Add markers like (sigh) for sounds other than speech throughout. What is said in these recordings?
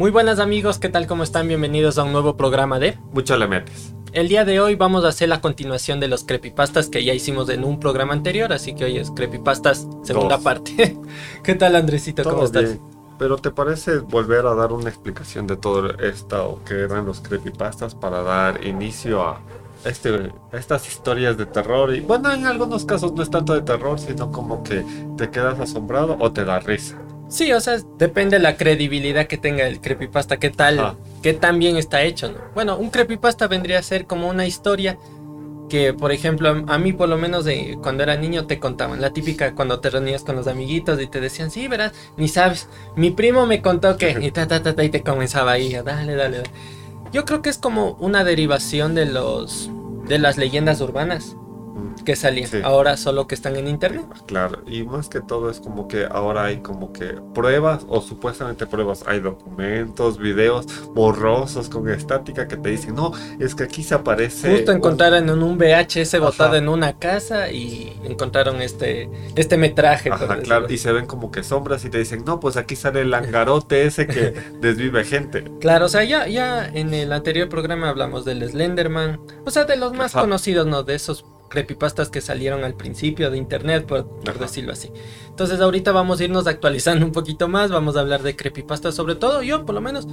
Muy buenas amigos, ¿qué tal? ¿Cómo están? Bienvenidos a un nuevo programa de... Mucho le metes. El día de hoy vamos a hacer la continuación de los creepypastas que ya hicimos en un programa anterior, así que hoy es creepypastas segunda Dos. parte. (laughs) ¿Qué tal Andresito? ¿Cómo Todo estás? bien. Pero ¿te parece volver a dar una explicación de todo esto que eran los creepypastas para dar inicio a, este, estas historias de terror? Y bueno, en algunos casos no es tanto de terror, sino como que te quedas asombrado o te da risa. Sí, o sea, depende de la credibilidad que tenga el creepypasta, qué tal, Ajá. qué tan bien está hecho, ¿no? Bueno, un creepypasta vendría a ser como una historia que, por ejemplo, a mí por lo menos de cuando era niño te contaban, la típica cuando te reunías con los amiguitos y te decían, sí, verás, ni sabes, mi primo me contó que, (laughs) y ta, ta, ta, ta, y te comenzaba ahí, a dale, dale, dale. Yo creo que es como una derivación de los, de las leyendas urbanas que salían, Sí. ahora solo que están en internet. Claro, y más que todo es como que ahora hay como que pruebas o supuestamente pruebas, hay documentos, videos borrosos con estática que te dicen, no, es que aquí se aparece... Justo encontraron en un VHS Ajá. botado en una casa y encontraron este, este metraje. Ajá, claro, y se ven como que sombras y te dicen, no, pues aquí sale el (laughs) langarote ese que desvive gente. Claro, o sea, ya, ya en el anterior programa hablamos del Slenderman, o sea, de los más Ajá. conocidos, ¿no? De esos creepypastas que salieron al principio de internet, por, decirlo así. Entonces ahorita vamos a irnos actualizando un poquito más, vamos a hablar de creepypastas, sobre todo yo, por lo menos,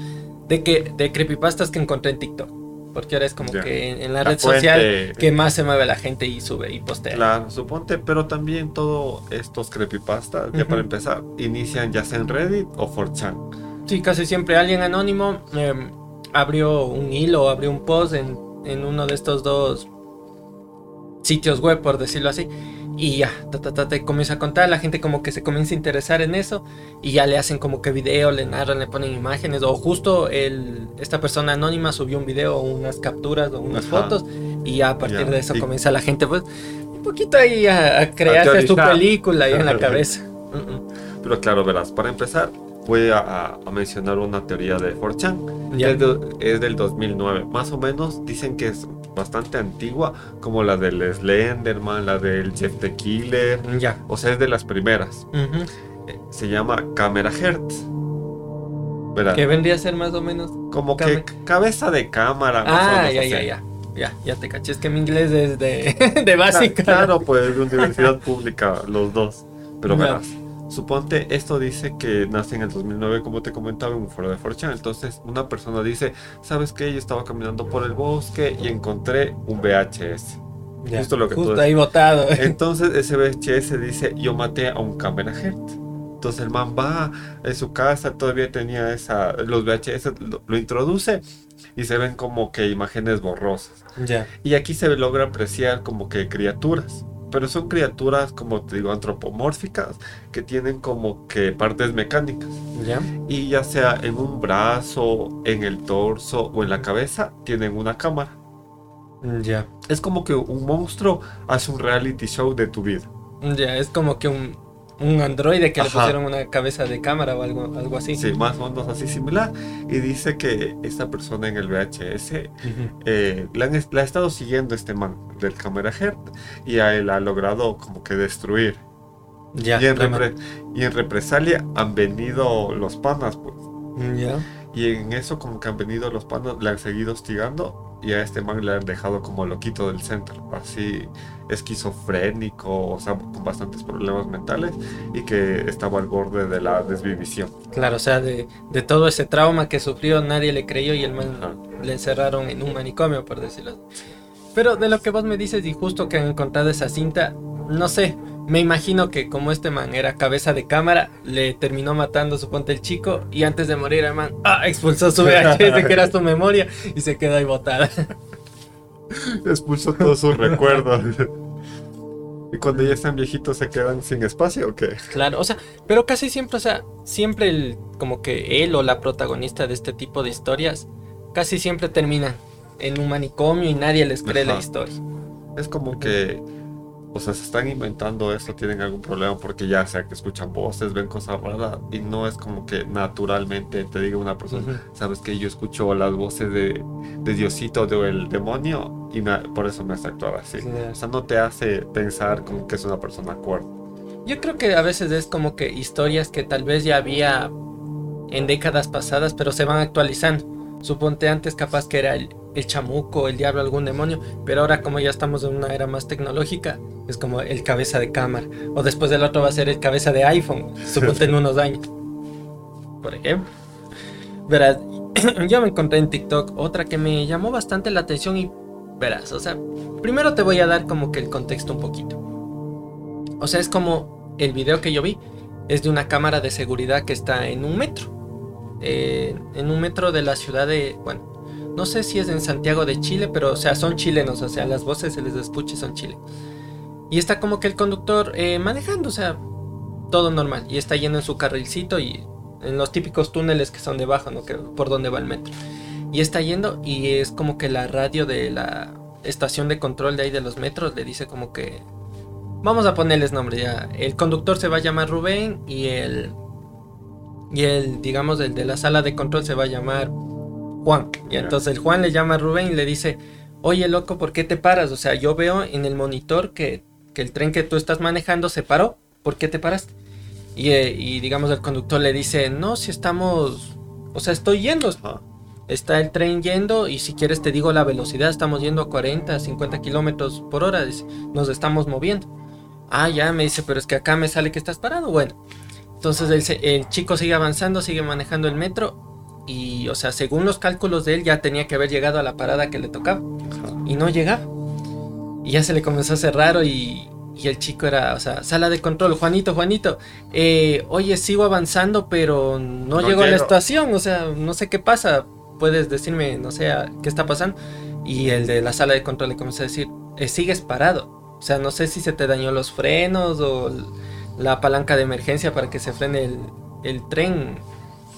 de que de creepypastas que encontré en TikTok. Porque ahora es como Ya. que en, en la, La red social que más se mueve la gente y sube y postea. Claro, suponte, pero también todos estos creepypastas, ya para empezar, inician ya sea en Reddit o 4chan. Sí, casi siempre alguien anónimo eh, abrió un hilo, abrió un post en, en uno de estos dos sitios web, por decirlo así. Y ya, ta, ta, ta, te comienza a contar, la gente como que se comienza a interesar en eso y ya le hacen como que video, le narran, le ponen imágenes o justo el, esta persona anónima subió un video o unas capturas o unas Ajá. fotos y ya a partir Ya, de eso y- comienza la gente pues un poquito ahí a, a crearse su teorizar. película ahí en la cabeza. Mm, mm. Pero claro, verás, para empezar, voy a, a- mencionar una teoría de 4chan. Ya. Es, de- es del 2009. Más o menos dicen que es bastante antigua, como la del Slenderman, la del Jeff the Killer. Ya. O sea, es de las primeras. Ujú. Eh, Se llama Camera Hertz. Verás, Que vendría a ser más o menos como que cabeza de cámara. Ah, ya, ya, ya. Ya, ya te caché. Es que mi inglés es de, (laughs) de básica. Claro, pues de universidad pública, los dos. Pero verás, suponte, esto dice que nace en el 2009, como te comentaba, en un foro de 4chan. Entonces, una persona dice, ¿sabes qué? Yo estaba caminando por el bosque y encontré un VHS. Ya, justo lo que Justo ahí botado. (laughs) Entonces, ese VHS dice, yo maté a un Camera Heart. Entonces el man va en su casa, todavía tenía esa, los VHS, lo, lo introduce y se ven como que imágenes borrosas. ya. Y aquí se logra apreciar como que criaturas. Pero son criaturas, como te digo, antropomórficas, que tienen como que partes mecánicas. Ya. Y ya sea en un brazo, en el torso o en la cabeza, tienen una cámara. Ya. Es como que un monstruo hace un reality show de tu vida. Ya, es como que un, un androide que le Ajá. pusieron una cabeza de cámara o algo, algo así. Sí, más o menos así similar. Y dice que esta persona en el VHS eh, la, han- la ha estado siguiendo este man del Heart y a él ha logrado como que destruir. Ya. y, en la repre- y en represalia han venido los panas, pues. Ya. Y en eso como que han venido los panas, le han seguido hostigando y a este man le han dejado como loquito del centro, así esquizofrénico, o sea, con bastantes problemas mentales y que estaba al borde de la desvivisión. Claro, o sea, de, de todo ese trauma que sufrió, nadie le creyó y el man Ajá. le encerraron en un manicomio, por decirlo. Pero de lo que vos me dices y justo que han encontrado esa cinta, no sé, me imagino que como este man era cabeza de cámara, le terminó matando, suponte el chico, y antes de morir el man, ah, expulsó su (laughs) VHS que era su memoria y se quedó ahí botada. Expulsó todos sus recuerdos. ¿Y cuando ya están viejitos se quedan sin espacio o qué? Claro, o sea, pero casi siempre, o sea, siempre el, como que él o la protagonista de este tipo de historias, casi siempre terminan en un manicomio y nadie les cree la historia. Es como que, o sea, se están inventando esto, tienen algún problema porque ya sea que escuchan voces, ven cosas raras y no es como que naturalmente te diga una persona, sabes que yo escucho las voces de, de Diosito o del demonio y me- por eso me hace actuar así. Sí. O sea, no te hace pensar como que es una persona cuerda. Yo creo que a veces es como que historias que tal vez ya había en décadas pasadas, pero se van actualizando. Suponte antes capaz que era el, el chamuco, el diablo, algún demonio, pero ahora como ya estamos en una era más tecnológica, es como el cabeza de cámara. O después del otro va a ser el cabeza de iPhone, (laughs) suponte en unos años. Por ejemplo. Verás, (clears throat) yo me encontré en TikTok otra que me llamó bastante la atención y verás, o sea, primero te voy a dar como que el contexto un poquito. O sea, es como el video que yo vi, es de una cámara de seguridad que está en un metro. Eh, en un metro de la ciudad de, bueno, no sé si es en Santiago de Chile, pero o sea, son chilenos, o sea, las voces se les escuche son chile. Y está como que el conductor eh, manejando, o sea, todo normal. Y está yendo en su carrilcito y en los típicos túneles que son debajo, ¿no? Que, por donde va el metro. Y está yendo y es como que la radio de la estación de control de ahí de los metros le dice como que... Vamos a ponerles nombre ya. El conductor se va a llamar Rubén y el... Y el, digamos, el de la sala de control se va a llamar Juan. Y entonces el Juan le llama a Rubén y le dice, oye loco, ¿por qué te paras? O sea, yo veo en el monitor que, que el tren que tú estás manejando se paró. ¿Por qué te paraste? Y, eh, y, digamos el conductor le dice, no, si estamos, o sea, estoy yendo. Está el tren yendo y si quieres te digo la velocidad, estamos yendo a 40, 50 kilómetros por hora, nos estamos moviendo. Ah, ya, me dice, pero es que acá me sale que estás parado. Bueno, entonces el, el chico sigue avanzando, sigue manejando el metro y, o sea, según los cálculos de él, ya tenía que haber llegado a la parada que le tocaba. Y no llegaba. Y ya se le comenzó a hacer raro y, y el chico era, o sea, sala de control, Juanito, Juanito, eh, oye, sigo avanzando, pero no, No llego a la llego. estación, o sea, no sé qué pasa, puedes decirme, no sé, qué está pasando. Y el de la sala de control le comenzó a decir, "Eh, sigues parado, o sea, no sé si se te dañó los frenos o la palanca de emergencia para que se frene el, el tren.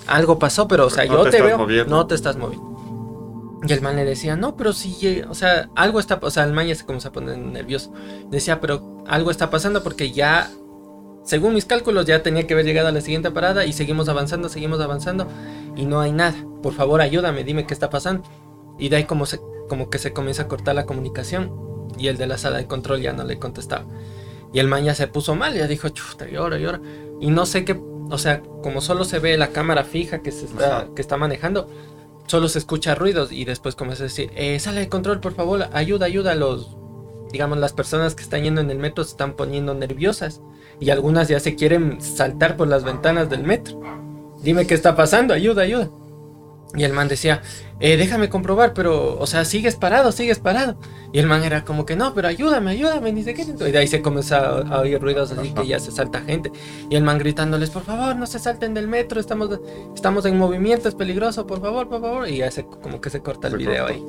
Algo pasó, pero, o sea, No yo te te, veo, moviendo. no te estás moviendo. Y el man le decía, no, pero sí, eh, o sea, algo está, o sea, el man ya se comenzó a poner nervioso. Decía, pero algo está pasando porque ya, según mis cálculos, ya tenía que haber llegado a la siguiente parada y seguimos avanzando, seguimos avanzando y no hay nada. Por favor, ayúdame, dime qué está pasando. Y de ahí como, se, como que se comienza a cortar la comunicación y el de la sala de control ya no le contestaba. Y el man ya se puso mal, ya dijo, chuta, y ahora. Y no sé qué, o sea, como solo se ve la cámara fija que, se está, que está manejando, solo se escucha ruidos y después comienza a decir, eh, sala de control, por favor, ayuda, ayuda a los, digamos, las personas que están yendo en el metro se están poniendo nerviosas y algunas ya se quieren saltar por las ventanas del metro. Dime qué está pasando, ayuda, ayuda. Y el man decía, eh, déjame comprobar, pero, o sea, sigues parado, sigues parado. Y el man era como que, no, pero ayúdame, ayúdame, ni sé qué. Y de ahí se comenzó a, a oír ruidos así que ya se salta gente. Y el man gritándoles, por favor, no se salten del metro, estamos, estamos en movimiento, es peligroso, por favor, por favor. Y ya se, como que se corta el Se video ahí.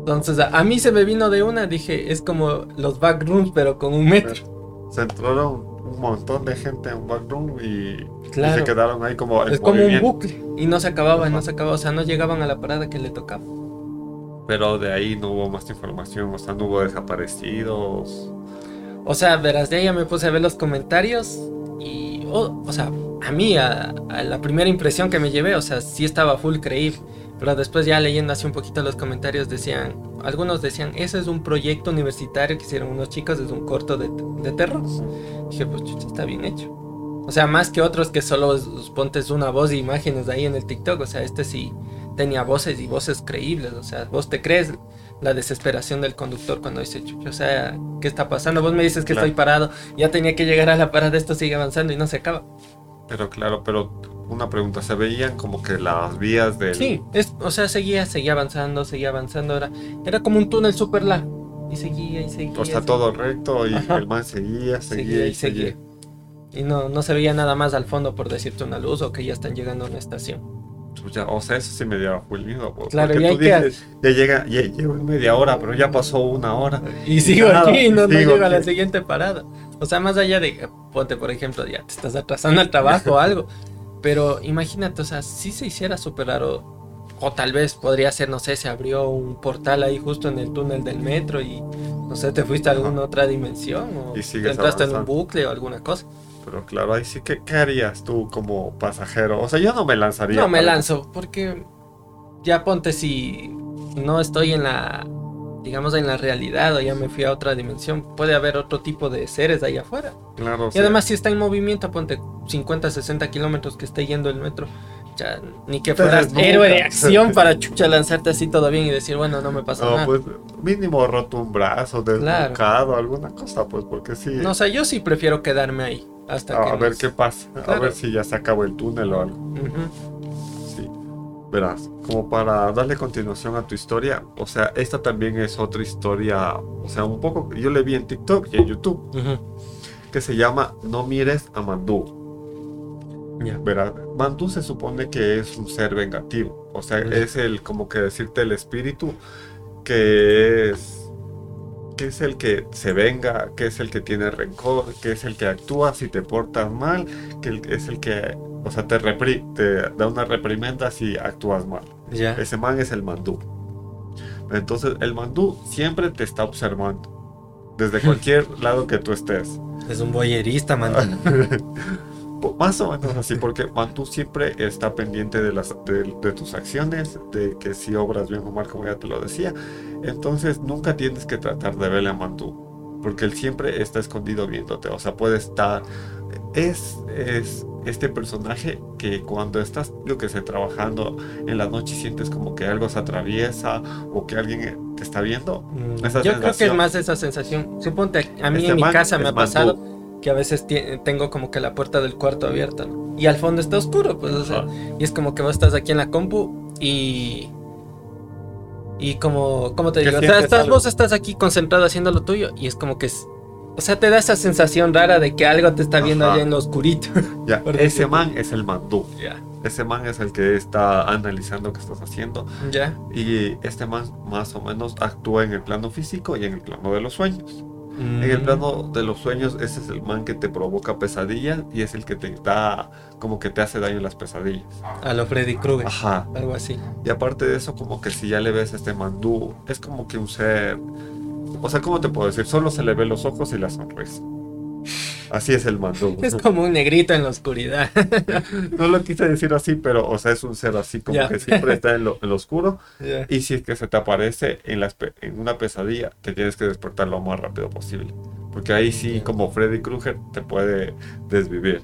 Entonces, a, a mí se me vino de una, dije, es como los backrooms, pero con un metro. Se entraron un montón de gente en backroom y, y Claro. se quedaron ahí como en Es como un bucle. Y no se acababa, y no se acababa. O sea, no llegaban a la parada que le tocaba. Pero de ahí no hubo más información, o sea, no hubo desaparecidos. O sea, verás, de ahí ya me puse a ver los comentarios y, oh, o sea, a mí, a, a la primera impresión que me llevé, o sea, sí estaba full creíble. Pero después ya leyendo así un poquito los comentarios decían, algunos decían, ese es un proyecto universitario que hicieron unos chicos, es un corto de, de terror. Dije, pues chucha, está bien hecho. O sea, más que otros que solo es- pontes una voz y imágenes ahí en el TikTok. O sea, este sí tenía voces y voces creíbles. O sea, vos te crees la desesperación del conductor cuando dice, chucha, o sea, ¿qué está pasando? Vos me dices que Claro. estoy parado, ya tenía que llegar a la parada, esto sigue avanzando y no se acaba. Pero claro, pero una pregunta, ¿se veían como que las vías del... Sí, es, o sea, seguía, seguía avanzando, seguía avanzando. Era, era como un túnel súper largo. Y seguía y seguía. O sea, seguía. todo recto y Ajá. el man seguía, seguía, seguía y seguía. seguía. Y no, no se veía nada más al fondo por decirte una luz o que ya están llegando a una estación. Chucha, o sea, eso sí me dio full miedo. Claro, porque y hay tú que- dices, ya llega, ya llevo media hora, pero ya pasó una hora. Y sigo Nada, aquí y no, no sigo llego a la siguiente parada. O sea, más allá de, ponte por ejemplo, ya te estás atrasando al trabajo o algo. (laughs) Pero imagínate, o sea, si se hiciera súper raro. O tal vez podría ser, no sé, se abrió un portal ahí justo en el túnel del metro y no sé, te fuiste a alguna otra dimensión o Y te entraste en un bucle o alguna cosa. Pero claro, ahí sí, ¿qué, qué harías tú como pasajero? O sea, yo no me lanzaría. No, me lanzo porque ya ponte si no estoy en la digamos, en la realidad o ya me fui a otra dimensión, puede haber otro tipo de seres ahí afuera. Claro, Y sí. además, si está en movimiento, ponte 50, 60 kilómetros que esté yendo el metro. Ya, ni que fueras héroe de acción para (laughs) chucha lanzarte así todo bien y decir, bueno, no me pasa No, nada. pues mínimo roto un brazo, desnucado, alguna cosa, pues porque sí. No, o sea, yo sí prefiero quedarme ahí hasta a, que. a ver nos- qué pasa, a Claro. ver si ya se acabó el túnel o algo. Ujú. Verás, como para darle continuación a tu historia, o sea, esta también es otra historia, o sea, un poco, yo le vi en TikTok y en YouTube, que se llama No mires a Mandú. Ya. Verás, Mandú se supone que es un ser vengativo, o sea, es el, como que decirte el espíritu que es que es el que se venga, que es el que tiene rencor, que es el que actúa si te portas mal, que es el que, o sea, te, repri- te da una reprimenda si actúas mal. Ya. Ese man es el mandú. Entonces, el mandú siempre te está observando, desde cualquier (laughs) lado que tú estés. Es un boyerista, man. (laughs) Po- Más o menos así, porque Mandú siempre está pendiente de, las, de, de tus acciones, de que si obras bien o mal, como ya te lo decía. Entonces nunca tienes que tratar de verle a Mandú, porque él siempre está escondido viéndote. O sea, puede estar... Es, es este personaje que cuando estás, yo que sé, trabajando en la noche sientes como que algo se atraviesa o que alguien te está viendo. Mm, Yo creo que es más esa sensación. Suponte, a mí Este en mi casa me ha pasado que a veces tengo como que la puerta del cuarto abierta, ¿no? Y al fondo está oscuro, pues, o sea, Ajá. y es como que vos estás aquí en la compu y... Y como, ¿cómo te digo? O sea, estás, algo. vos estás aquí concentrado haciendo lo tuyo y es como que es... O sea, te da esa sensación rara de que algo te está viendo Ajá. allá en lo oscurito. (laughs) Ya, ese man es el Mandú. ya. Ese man es el que está analizando qué estás haciendo. Ya. Y este man más o menos actúa en el plano físico y en el plano de los sueños. En el Mm, plano de los sueños, ese es el man que te provoca pesadillas y es el que te da, como que te hace daño en las pesadillas. A lo Freddy Krueger. Ajá. Algo así. Y aparte de eso, como que si ya le ves a este mandú, es como que un ser. O sea, ¿cómo te puedo decir? Solo se le ve los ojos y la sonrisa. Así es el mandú. (laughs) Es como un negrito en la oscuridad. (laughs) No lo quise decir así, pero, o sea, es un ser así como que siempre está en lo, en lo oscuro. Y si es que se te aparece en, en una pesadilla, te tienes que despertar lo más rápido posible. Porque ahí sí, como Freddy Krueger, te puede desvivir.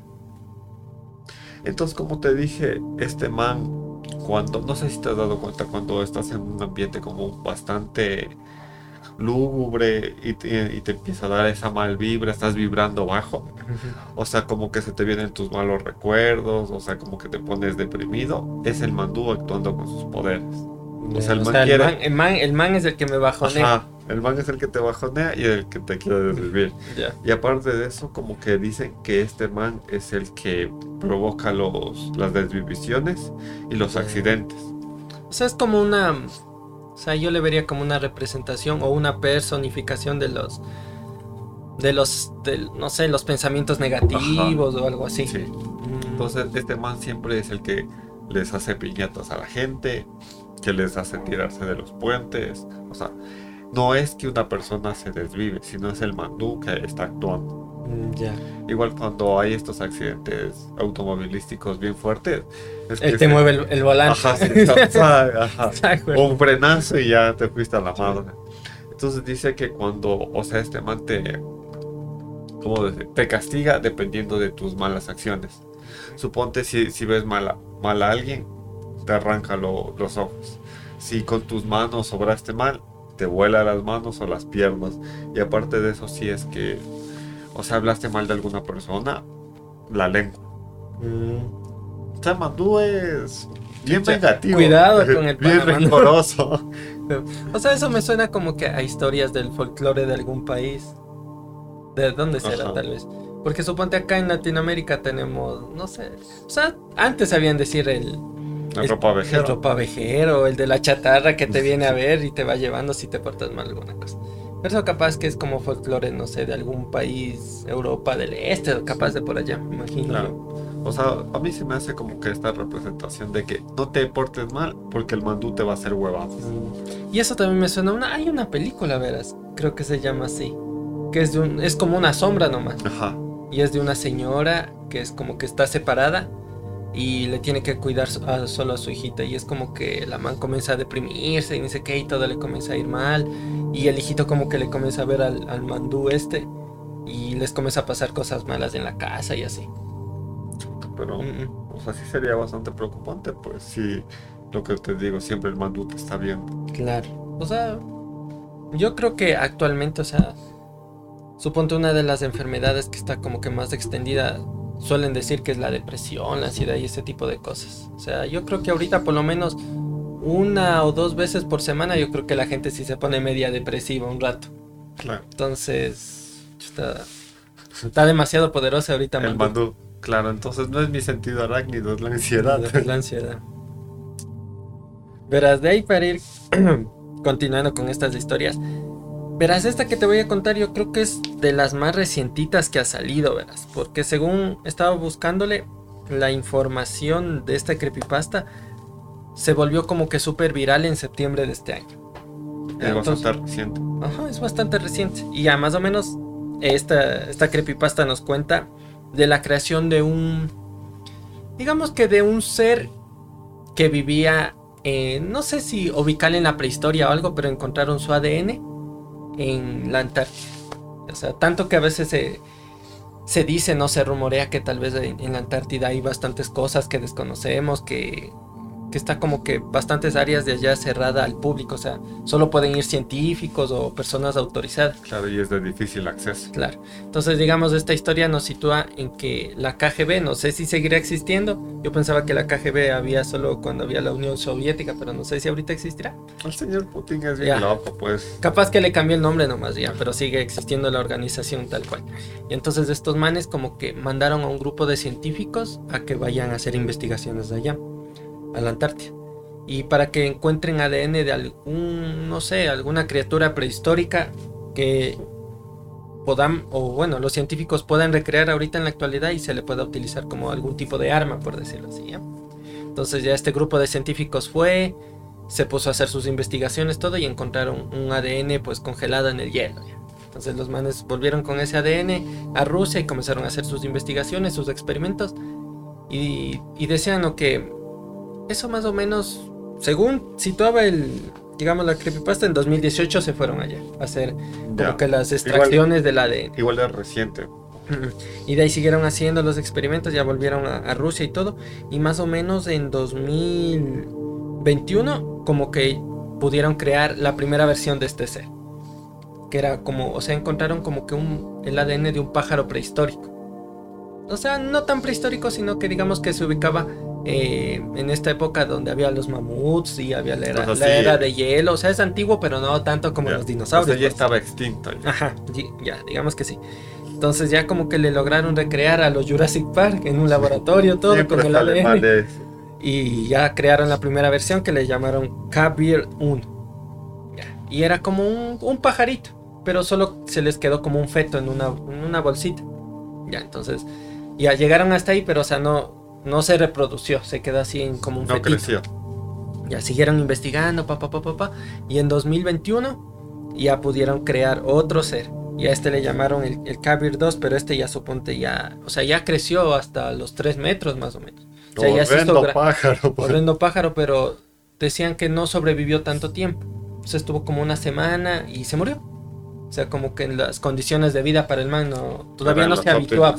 Entonces, como te dije, este man, cuando, no sé si te has dado cuenta, cuando estás en un ambiente como bastante lúgubre y te, y te empieza a dar esa mal vibra, estás vibrando bajo, o sea, como que se te vienen tus malos recuerdos, o sea, como que te pones deprimido, es el mandú actuando con sus poderes. O sea, el man quiere- man, el man- el man es el que me bajonea. Ajá, el man es el que te bajonea y el que te quiere desvivir. (laughs) Ya. Y aparte de eso, como que dicen que este man es el que provoca los, las desvivisiones y los accidentes. O sea, es como una. O sea, yo le vería como una representación o una personificación de los. De los. no sé, los pensamientos negativos o algo así. Sí. Mm, Entonces, este man siempre es el que les hace piñatas a la gente, que les hace tirarse de los puentes. O sea, no es que una persona se desvive, sino es el mandú que está actuando. Mm, ya. Igual cuando hay estos accidentes automovilísticos bien fuertes, es Él que te se- mueve el, el volante. Ajá, sí, (laughs) ajá, un frenazo y ya te fuiste a la madre. Entonces dice que cuando, o sea, este man te, ¿cómo decir? te castiga dependiendo de tus malas acciones. Suponte si, si ves mal a, mal a alguien, te arranca lo- los ojos. Si con tus manos obraste mal, te vuela las manos o las piernas. Y aparte de eso, si es que, o sea, hablaste mal de alguna persona, la lengua. Mm, O sea, Mandú es bien Chucha, vengativo. cuidado con (laughs) el Bien rencoroso. (laughs) O sea, eso me suena como que a historias del folclore de algún país. ¿De dónde será, Ajá. tal vez? Porque suponte acá en Latinoamérica tenemos, no sé. O sea, antes sabían decir el, La El- ropa el ropavejero, el de la chatarra que te (laughs) viene a ver y te va llevando si te portas mal alguna cosa. Pero eso capaz que es como folclore, no sé, de algún país, Europa del Este, capaz de por allá, me imagino. Claro. O sea, a mí se me hace como que esta representación de que no te portes mal porque el mandú te va a hacer huevadas. Mm. Y eso también me suena a una, hay una película, verás, creo que se llama así, que es de un, es como una sombra nomás. Ajá. Y es de una señora que es como que está separada y le tiene que cuidar solo a su hijita y es como que la man comienza a deprimirse y dice que y todo le comienza a ir mal y el hijito como que le comienza a ver al, al mandú este y les comienza a pasar cosas malas en la casa y así. Pero, o sea, sí sería bastante preocupante, pues sí, lo que te digo, siempre el mandú te está viendo. Claro, o sea, yo creo que actualmente, o sea, suponte una de las enfermedades que está como que más extendida suelen decir que es la depresión, la ansiedad y ese tipo de cosas. O sea, yo creo que ahorita por lo menos una o dos veces por semana yo creo que la gente sí se pone media depresiva un rato. Claro. Entonces, está, está demasiado poderosa ahorita. El mandú. Claro, entonces no es mi sentido arácnido, es la ansiedad. (laughs) Es la ansiedad. Verás, de ahí para ir (clears throat) continuando con estas historias. Verás, esta que te voy a contar yo creo que es de las más recientitas que ha salido, verás. Porque según estaba buscándole la información de esta creepypasta, se volvió como que súper viral en septiembre de este año. Es bastante reciente. Ajá, es bastante reciente. Y ya más o menos esta, esta creepypasta nos cuenta de la creación de un, digamos que de un ser que vivía, no sé si ubicar en la prehistoria o algo, pero encontraron su ADN en la Antártida. O sea, tanto que a veces se, se dice, no se rumorea que tal vez en la Antártida hay bastantes cosas que desconocemos, que que está como que bastantes áreas de allá cerrada al público, o sea, solo pueden ir científicos o personas autorizadas. Claro, y es de difícil acceso. Claro. Entonces, digamos, esta historia nos sitúa en que la KGB, no sé si seguirá existiendo. Yo pensaba que la KGB había solo cuando había la Unión Soviética, pero no sé si ahorita existirá. El señor Putin es bien loco, pues. Capaz que le cambió el nombre nomás ya, pero sigue existiendo la organización tal cual. Y entonces estos manes como que mandaron a un grupo de científicos a que vayan a hacer investigaciones de allá a la Antártida. Y para que encuentren ADN de algún, no sé, alguna criatura prehistórica que puedan, o bueno, los científicos puedan recrear ahorita en la actualidad y se le pueda utilizar como algún tipo de arma, por decirlo así. Entonces ya este grupo de científicos fue, se puso a hacer sus investigaciones, todo, y encontraron un ADN pues congelado en el hielo. Entonces los manes volvieron con ese ADN a Rusia y comenzaron a hacer sus investigaciones, sus experimentos, y, y lo que eso más o menos, según situaba el, digamos, la creepypasta, en 2018 se fueron allá a hacer como que las extracciones del ADN. Igual de reciente. Y de ahí siguieron haciendo los experimentos, ya volvieron a, Rusia y todo. Y más o menos en 2021, como que pudieron crear la primera versión de este ser. Que era como, o sea, encontraron como que un, el ADN de un pájaro prehistórico. O sea, no tan prehistórico, sino que digamos que se ubicaba eh, en esta época donde había los mamuts y había la era, de hielo. O sea, es antiguo, pero no tanto como los dinosaurios. ya pues. estaba extinto. Ajá, ya, digamos que sí. Entonces ya como que le lograron recrear a los Jurassic Park en un laboratorio, todo con el ADN. Y ya crearon la primera versión que le llamaron Kabir 1. Y era como un, pajarito, pero solo se les quedó como un feto en una, en una bolsita. Ya, entonces ya llegaron hasta ahí, pero o sea, no, no se reprodució, se quedó así en como un No creció. Ya siguieron investigando, papá, papá, papá. Y en 2021 ya pudieron crear otro ser. Y a este le llamaron el, el Kabir 2, pero este ya suponte ya, o sea, ya creció hasta los 3 metros más o menos. O sea, ya se pájaro. Pues. Horrendo pájaro, pero decían que no sobrevivió tanto tiempo. O sea, estuvo como una semana y se murió. O sea, como que en las condiciones de vida para el man no, todavía no se habituaba.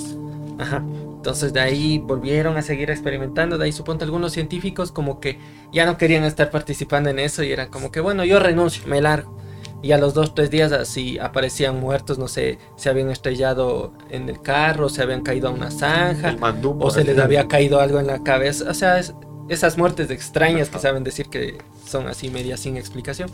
Ajá. Entonces de ahí volvieron a seguir experimentando, de ahí suponte algunos científicos como que ya no querían estar participando en eso y eran como que bueno, yo renuncio, me largo. Y a los dos, tres días así aparecían muertos, no sé, se habían estrellado en el carro, se habían caído a una zanja, o se les había caído algo en la cabeza. O sea, esas muertes extrañas que saben decir que son así medias sin explicación.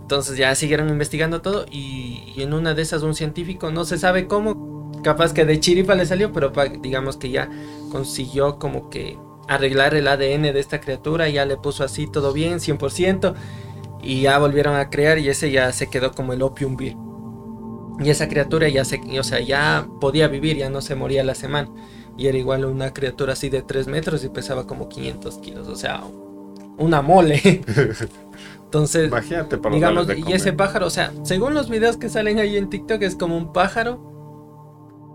Entonces ya siguieron investigando todo y, y en una de esas un científico, no se sabe cómo, capaz que de chiripa le salió, pero digamos que ya consiguió como que arreglar el ADN de esta criatura, ya le puso así todo bien, 100%, y ya volvieron a crear y ese ya se quedó como el Opium Beer. Y esa criatura ya se, o sea, ya podía vivir, ya no se moría la semana. Y era igual una criatura así de 3 metros y pesaba como 500 kilos, o sea, una mole. (laughs) Entonces, Imagínate digamos, y ese pájaro, o sea, según los videos que salen ahí en TikTok, es como un pájaro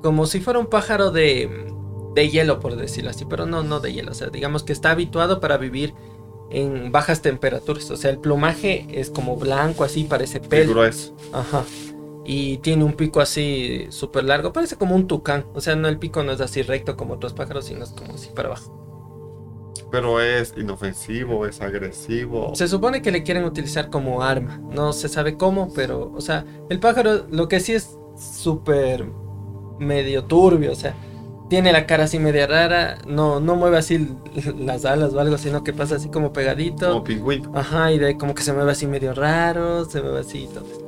como si fuera un pájaro de, de hielo, por decirlo así, pero no, no de hielo, o sea, digamos que está habituado para vivir en bajas temperaturas, o sea, el plumaje es como blanco, así, parece pelo. grueso. Ajá. Y tiene un pico así súper largo, parece como un tucán, o sea, no el pico no es así recto como otros pájaros, sino es como así para abajo. Pero es inofensivo, es agresivo. Se supone que le quieren utilizar como arma. No se sabe cómo, pero, o sea, el pájaro lo que sí es súper medio turbio, o sea, tiene la cara así media rara, no, no mueve así (laughs) las alas o algo, sino que pasa así como pegadito. Como pingüino. Ajá, y de ahí como que se mueve así medio raro, se mueve así y todo.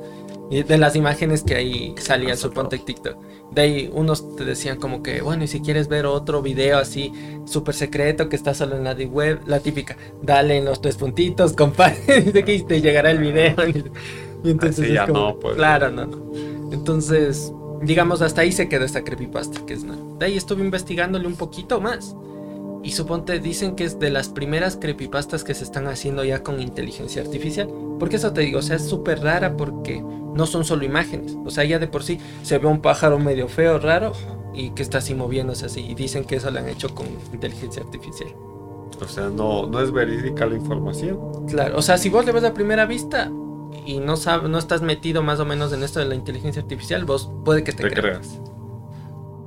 Y de las imágenes que ahí salían, suponte en TikTok. De ahí unos te decían como que, bueno, y si quieres ver otro video así súper secreto que está solo en la web, la típica, dale en los tres puntitos, compadre, (laughs) dice que te llegará el video. (laughs) Y entonces Así es ya como, no, pues. Claro, no, no. Entonces, digamos, hasta ahí se quedó esta creepypasta, que es nada. De ahí estuve investigándole un poquito más. Y suponte, dicen que es de las primeras creepypastas que se están haciendo ya con inteligencia artificial. Porque eso te digo, o sea, es súper rara porque no son solo imágenes. O sea, ya de por sí se ve un pájaro medio feo, raro, y que está así moviéndose así. Y dicen que eso lo han hecho con inteligencia artificial. O sea, no, no es verídica la información. Claro, o sea, si vos le ves a primera vista y no sabes, no estás metido más o menos en esto de la inteligencia artificial, vos puede que te, Te creas. creas.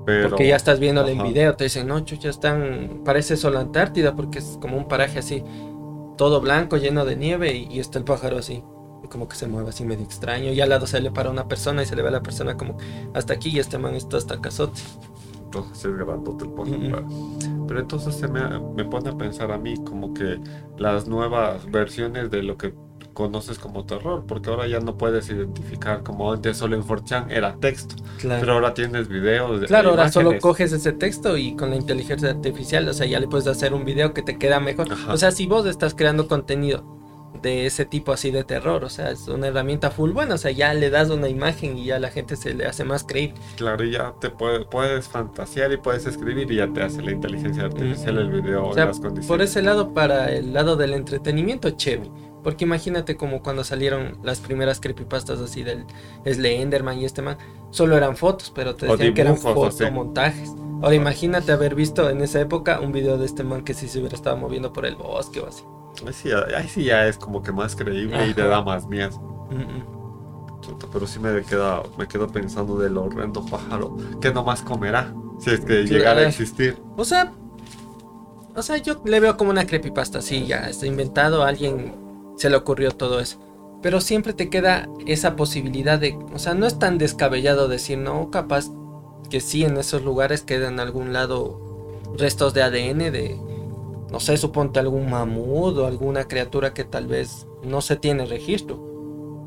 Pero, Porque ya estás viéndolo en video, te dicen, no, chucha, están, parece solo Antártida porque es como un paraje así, todo blanco, lleno de nieve y, y está el pájaro así, como que se mueve así medio extraño, y al lado se le para una persona y se le ve a la persona como hasta aquí y este man está hasta cazote. Entonces es grandote el pájaro. Mm, pero- Pero entonces se me, me pone a pensar a mí como que las nuevas versiones de lo que conoces como terror, porque ahora ya no puedes identificar como antes solo en 4chan era texto, Claro. pero ahora tienes videos. Claro, ahora solo coges ese texto y con la inteligencia artificial, o sea, ya le puedes hacer un video que te queda mejor. Ajá. O sea, si vos estás creando contenido de ese tipo así de terror, o sea, es una herramienta full buena, o sea, ya le das una imagen y ya la gente se le hace más creíble. Claro, y ya te puede- puedes fantasear y puedes escribir y ya te hace la inteligencia artificial el video O sea, las condiciones. por ese lado, para el lado del entretenimiento, chévere. Porque imagínate como cuando salieron las primeras creepypastas así del Slenderman y este man, solo eran fotos, pero te decían que eran fotomontajes. Ahora imagínate haber visto en esa época un video de este man que sí se hubiera estado moviendo por el bosque o así. Ahí sí, ahí sí ya es como que más creíble y te da más miedo. Mm, mm. Chuta, Pero sí me queda, me quedo pensando del horrendo pájaro que nomás comerá si es que llegara a Claro. existir. O sea, o sea, yo le veo como una creepypasta, así ya está inventado, alguien se le ocurrió todo eso. Pero siempre te queda esa posibilidad de, o sea, no es tan descabellado decir, no, capaz que sí en esos lugares quedan en algún lado restos de ADN de, no sé, suponte algún mamut o alguna criatura que tal vez no se tiene registro.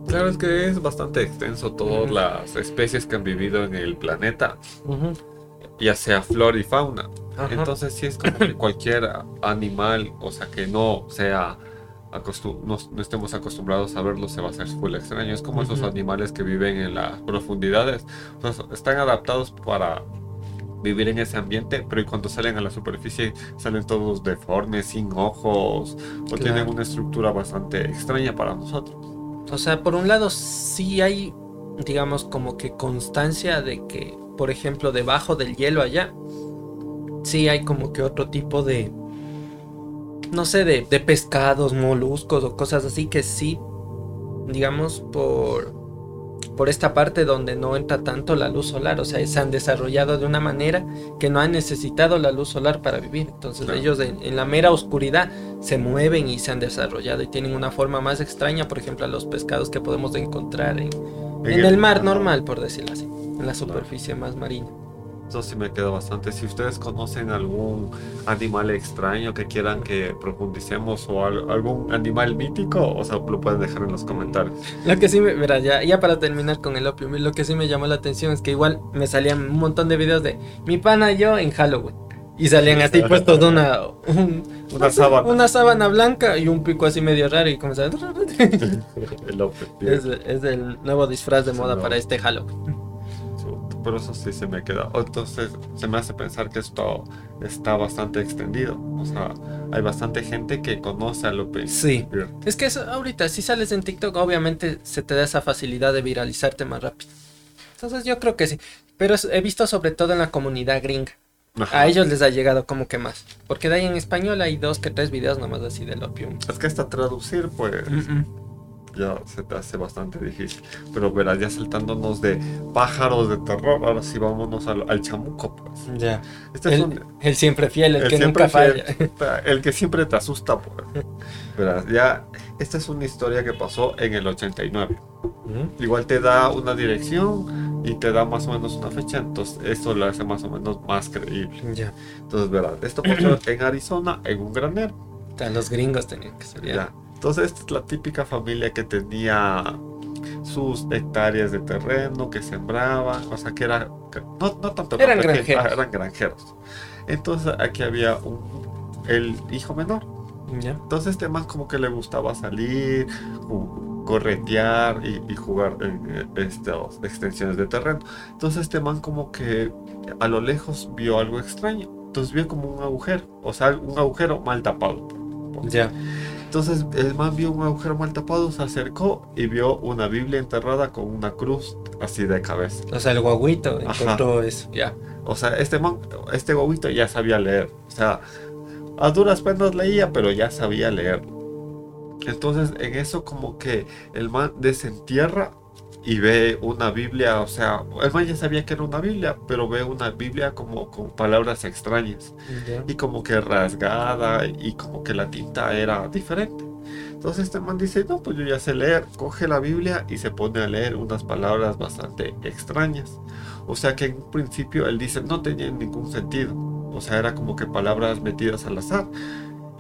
Claro, es que es bastante extenso todas las especies que han vivido en el planeta, ya sea flora y fauna. Ajá. Entonces sí es como que (coughs) cualquier animal, o sea, que no sea no, no estemos acostumbrados a verlo, se va a hacer full extraño. Es como esos animales que viven en las profundidades. O sea, están adaptados para vivir en ese ambiente, pero cuando salen a la superficie salen todos deformes, sin ojos, o Claro. tienen una estructura bastante extraña para nosotros. O sea, por un lado sí hay, digamos, como que constancia de que, por ejemplo, debajo del hielo allá, sí hay como que otro tipo de, no sé, de, de pescados, moluscos o cosas así que sí, digamos, por, por esta parte donde no entra tanto la luz solar, o sea, se han desarrollado de una manera que no han necesitado la luz solar para vivir. Entonces Claro. ellos en, en la mera oscuridad se mueven y se han desarrollado y tienen una forma más extraña, por ejemplo, a los pescados que podemos encontrar en, en el mar normal, por decirlo así, en la superficie más marina. Eso sí me queda bastante. Si ustedes conocen algún animal extraño que quieran que profundicemos o al- algún animal mítico, o sea, lo pueden dejar en los comentarios. Lo que sí me, verás, ya, ya para terminar con el opio, lo que sí me llamó la atención es que igual me salían un montón de videos de mi pana y yo en Halloween. Y salían así puestos de una, un- Una sábana. una sábana blanca y un pico así medio raro y como (laughs) El Opet, (laughs) es, es el nuevo disfraz de moda para este Halloween. Pero eso sí se me queda. Entonces se me hace pensar que esto está bastante extendido. O sea, hay bastante gente que conoce a López. Sí. Es que eso, ahorita, si sales en TikTok, obviamente se te da esa facilidad de viralizarte más rápido. Entonces yo creo que sí. Pero he visto sobre todo en la comunidad gringa. Ajá. A ellos les ha llegado como que más. Porque de ahí en español hay dos que tres videos nomás así del opium. Es que hasta traducir, pues, ya se te hace bastante difícil. Pero verás, ya saltándonos de pájaros de terror, ahora sí vámonos al, al chamuco, pues. mm. Ya. Este es El, un, el siempre fiel, el, el que nunca falla. fiel, El que siempre te asusta, pues. Verás, ya, esta es una historia que pasó en el 89. Igual te da una dirección y te da más o menos una fecha, entonces esto lo hace más o menos más creíble. Ya. Entonces, verás, esto pasó en Arizona, en un granero. Los gringos tenían que ser. Ya. Entonces, esta es la típica familia que tenía sus hectáreas de terreno, que sembraban, o sea, que era, no, no tanto Eran porque- granjeros. eran granjeros. Entonces, aquí había un, el hijo menor. Ya. Entonces, este man como que le gustaba salir, corretear y, y jugar en eh, estas extensiones de terreno. Entonces, este man como que a lo lejos vio algo extraño. Entonces, vio como un agujero, o sea, un agujero mal tapado. Ya. Entonces el man vio un agujero mal tapado, se acercó y vio una Biblia enterrada con una cruz así de cabeza. O sea, el guaguito Ajá. encontró eso. Ya. O sea, este man, este gobito ya sabía leer. O sea, a duras penas leía, pero ya sabía leer. Entonces en eso como que el man desentierra y ve una Biblia, o sea, el man ya sabía que era una Biblia, pero ve una Biblia como con palabras extrañas. Y como que rasgada y como que la tinta era diferente. Entonces este man dice, no, pues yo ya sé leer, coge la Biblia y se pone a leer unas palabras bastante extrañas. O sea que en un principio él dice, no tenían ningún sentido. O sea, era como que palabras metidas al azar.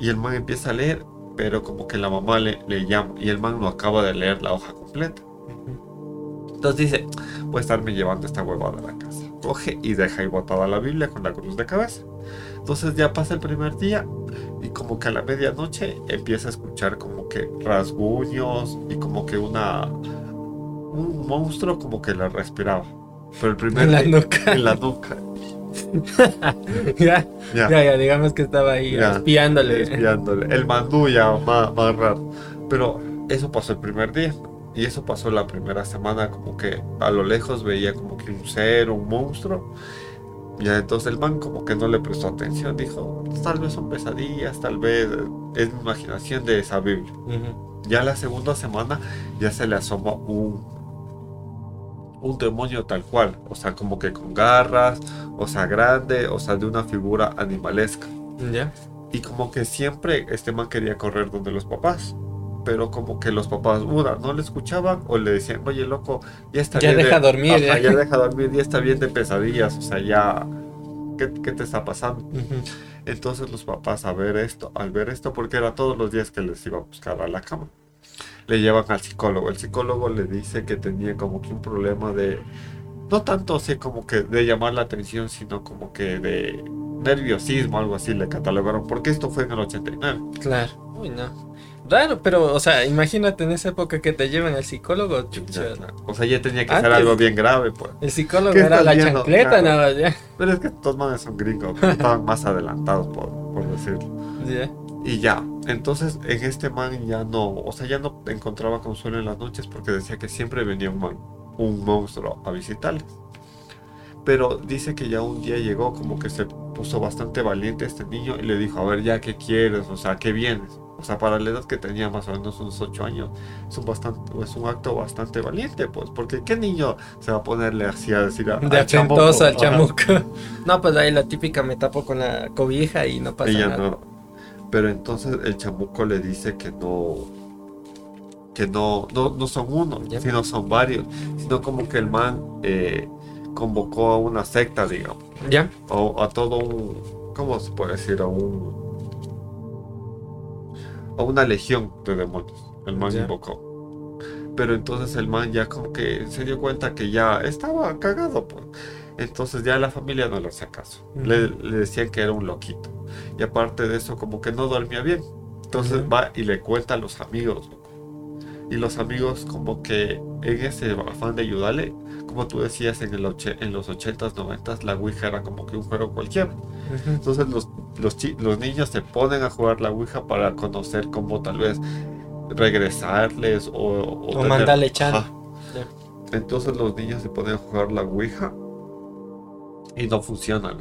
Y el man empieza a leer, pero como que la mamá le, le llama y el man no acaba de leer la hoja completa. Entonces dice, voy a estarme llevando esta huevada a la casa. Coge y deja ahí botada la Biblia con la cruz de cabeza. Entonces ya pasa el primer día y como que a la medianoche empieza a escuchar como que rasguños y como que una un monstruo como que la respiraba. Pero el primer En la día- nuca. en la nuca. (laughs) ya. Ya. Ya, digamos que estaba ahí Ya. espiándole. espiándole. El mandú ya más, más raro. Pero eso pasó el primer día. Y eso pasó la primera semana, como que a lo lejos veía como que un ser, un monstruo. Ya entonces el man como que no le prestó atención, dijo, tal vez son pesadillas, tal vez es mi imaginación de esa Biblia. Ya la segunda semana ya se le asoma un, un demonio tal cual, o sea, como que con garras, o sea, grande, o sea, de una figura animalesca. Ya. Y como que siempre este man quería correr donde los papás. Pero como que los papás, una, no le escuchaban o le decían, oye, loco, ya está Ya bien. deja de- dormir, Ajá, ya". ya deja dormir, ya está bien de pesadillas, o sea, ya. ¿Qué, qué te está pasando? Entonces los papás, a ver esto, al ver esto, porque era todos los días que les iba a buscar a la cama, le llevan al psicólogo. El psicólogo le dice que tenía como que un problema de, no tanto así como que de llamar la atención, sino como que de nerviosismo, algo así le catalogaron, porque esto fue en el 89. Claro. Uy, no. Raro, pero, o sea, imagínate en esa época que te llevan al psicólogo, chucha. O sea, ya tenía que ser algo bien grave, pues. El psicólogo ¿Qué era la viendo? chancleta, Claro. nada, ya. Pero es que estos manes son gringos, estaban más adelantados, por, por decirlo. (laughs) Ya. Y ya, entonces en este man ya no, o sea, ya no encontraba consuelo en las noches porque decía que siempre venía un man, un monstruo a visitarles. Pero dice que ya un día llegó como que se puso bastante valiente este niño y le dijo, a ver, ya, ¿qué quieres? O sea, ¿qué vienes? O sea, para la edad que tenía más o menos unos 8 años, es un, bastante, es un acto bastante valiente, pues, porque ¿qué niño se va a ponerle así a decir a, De al chamuco? al chamuco. (laughs) No, pues ahí la típica me tapo con la cobija y no pasa ya nada. no. Pero entonces el chamuco le dice que no, que no, no, no son uno, Ya. sino son varios, sino como que el man eh, convocó a una secta, digamos, Ya. o a todo un, ¿cómo se puede decir? A un, a una legión de demonios. El man Ya. invocó. Pero entonces el man ya como que se dio cuenta que ya estaba cagado, pues. Entonces ya la familia no le hacía caso. Le, le decían que era un loquito. Y aparte de eso, como que no dormía bien. Entonces va y le cuenta a los amigos. Y los amigos como que en ese afán de ayudarle, como tú decías en, el oche- en los 80s, 90s, la Ouija era como que un juego cualquiera. Entonces los, los, los niños se ponen a jugar la Ouija para conocer cómo tal vez regresarles o... O, tener- mandarle. Ya. Entonces los niños se ponen a jugar la Ouija y no funciona.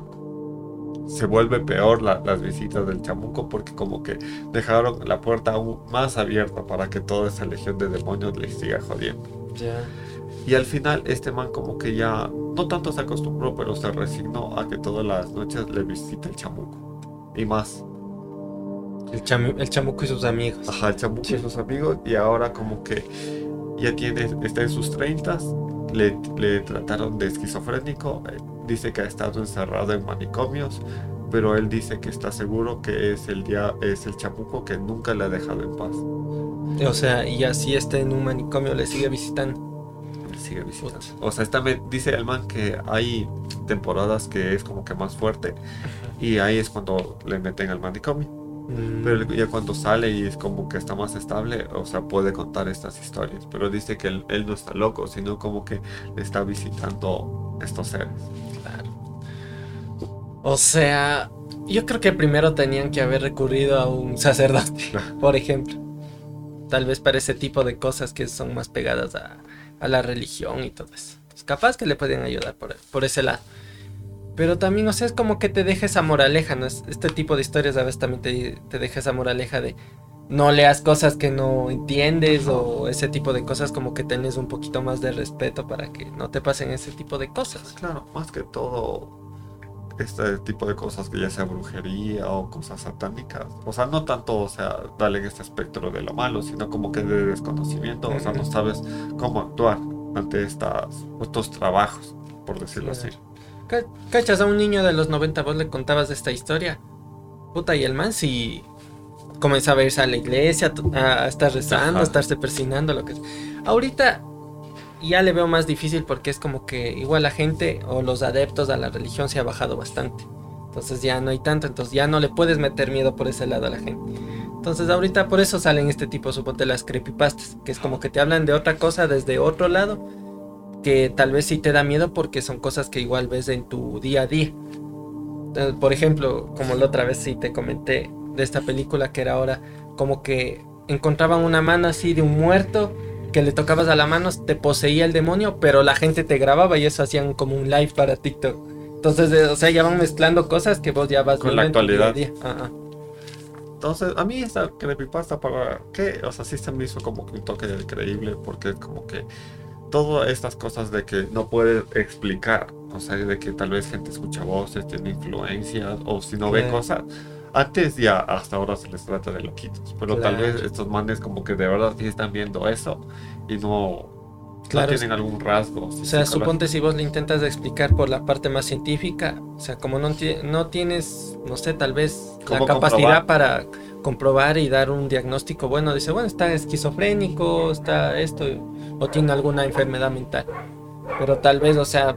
Se vuelve peor las visitas del chamuco porque como que dejaron la puerta aún más abierta para que toda esa legión de demonios le siga jodiendo. Ya. Y al final este man como que ya no tanto se acostumbró, pero se resignó a que todas las noches le visita el chamuco. Y más. El, el chamuco y sus amigos. Ajá, el chamuco y sus amigos. Y ahora como que ya tiene, está en sus 30, le, le trataron de esquizofrénico, eh, dice que ha estado encerrado en manicomios, pero él dice que está seguro que es el, día, es el chamuco que nunca le ha dejado en paz. O sea, y así está en un manicomio, le sigue visitando. Le sigue visitando. O sea, esta dice el man que hay temporadas que es como que más fuerte y ahí es cuando le meten al manicomio. Mm. Pero ya cuando sale y es como que está más estable, o sea, puede contar estas historias. Pero dice que él, no está loco, sino como que le está visitando estos seres. O sea, yo creo que primero tenían que haber recurrido a un sacerdote, por ejemplo. Tal vez para ese tipo de cosas que son más pegadas a, la religión y todo eso. capaz que le pueden ayudar por, por ese lado. Pero también, o sea, es como que te deja esa moraleja, ¿no? Este tipo de historias a veces también te, te deja esa moraleja de no leas cosas que no entiendes o ese tipo de cosas como que tenés un poquito más de respeto para que no te pasen ese tipo de cosas. Claro, más que todo este tipo de cosas que ya sea brujería o cosas satánicas. O sea, no tanto, o sea, darle en este espectro de lo malo, sino como que de desconocimiento, o sea, no sabes cómo actuar ante estas, estos trabajos, por decirlo así. ¿Cachas a un niño de los 90? Vos le contabas esta historia. Puta, y el man si comenzaba a irse a la iglesia, a, estar rezando, a estarse persinando, lo que Ahorita ya le veo más difícil porque es como que igual la gente o los adeptos a la religión se ha bajado bastante. Entonces ya no hay tanto, entonces ya no le puedes meter miedo por ese lado a la gente. Entonces ahorita por eso salen este tipo, suponte las creepypastas, que es como que te hablan de otra cosa desde otro lado que tal vez sí te da miedo porque son cosas que igual ves en tu día a día. Eh, por ejemplo, como la otra vez sí te comenté de esta película que era ahora, como que encontraban una mano así de un muerto que le tocabas a la mano, te poseía el demonio, pero la gente te grababa y eso hacían como un live para TikTok. Entonces, o sea, ya van mezclando cosas que vos ya vas con la actualidad. Entonces, a mí esta creepypasta para qué, o sea, sí se me hizo como que un toque creíble porque es como que todas estas cosas de que no puedes explicar, o sea, de que tal vez gente escucha voces, tiene influencias, o si no ve cosas. Antes ya hasta ahora se les trata de loquitos, pero tal vez estos manes como que de verdad sí están viendo eso y no, tienen algún rasgo. O sea, suponte si vos le intentas explicar por la parte más científica, o sea, como no, no tienes, no sé, tal vez la capacidad para comprobar y dar un diagnóstico bueno, dice, bueno, está esquizofrénico, está esto, o tiene alguna enfermedad mental. Pero tal vez, o sea,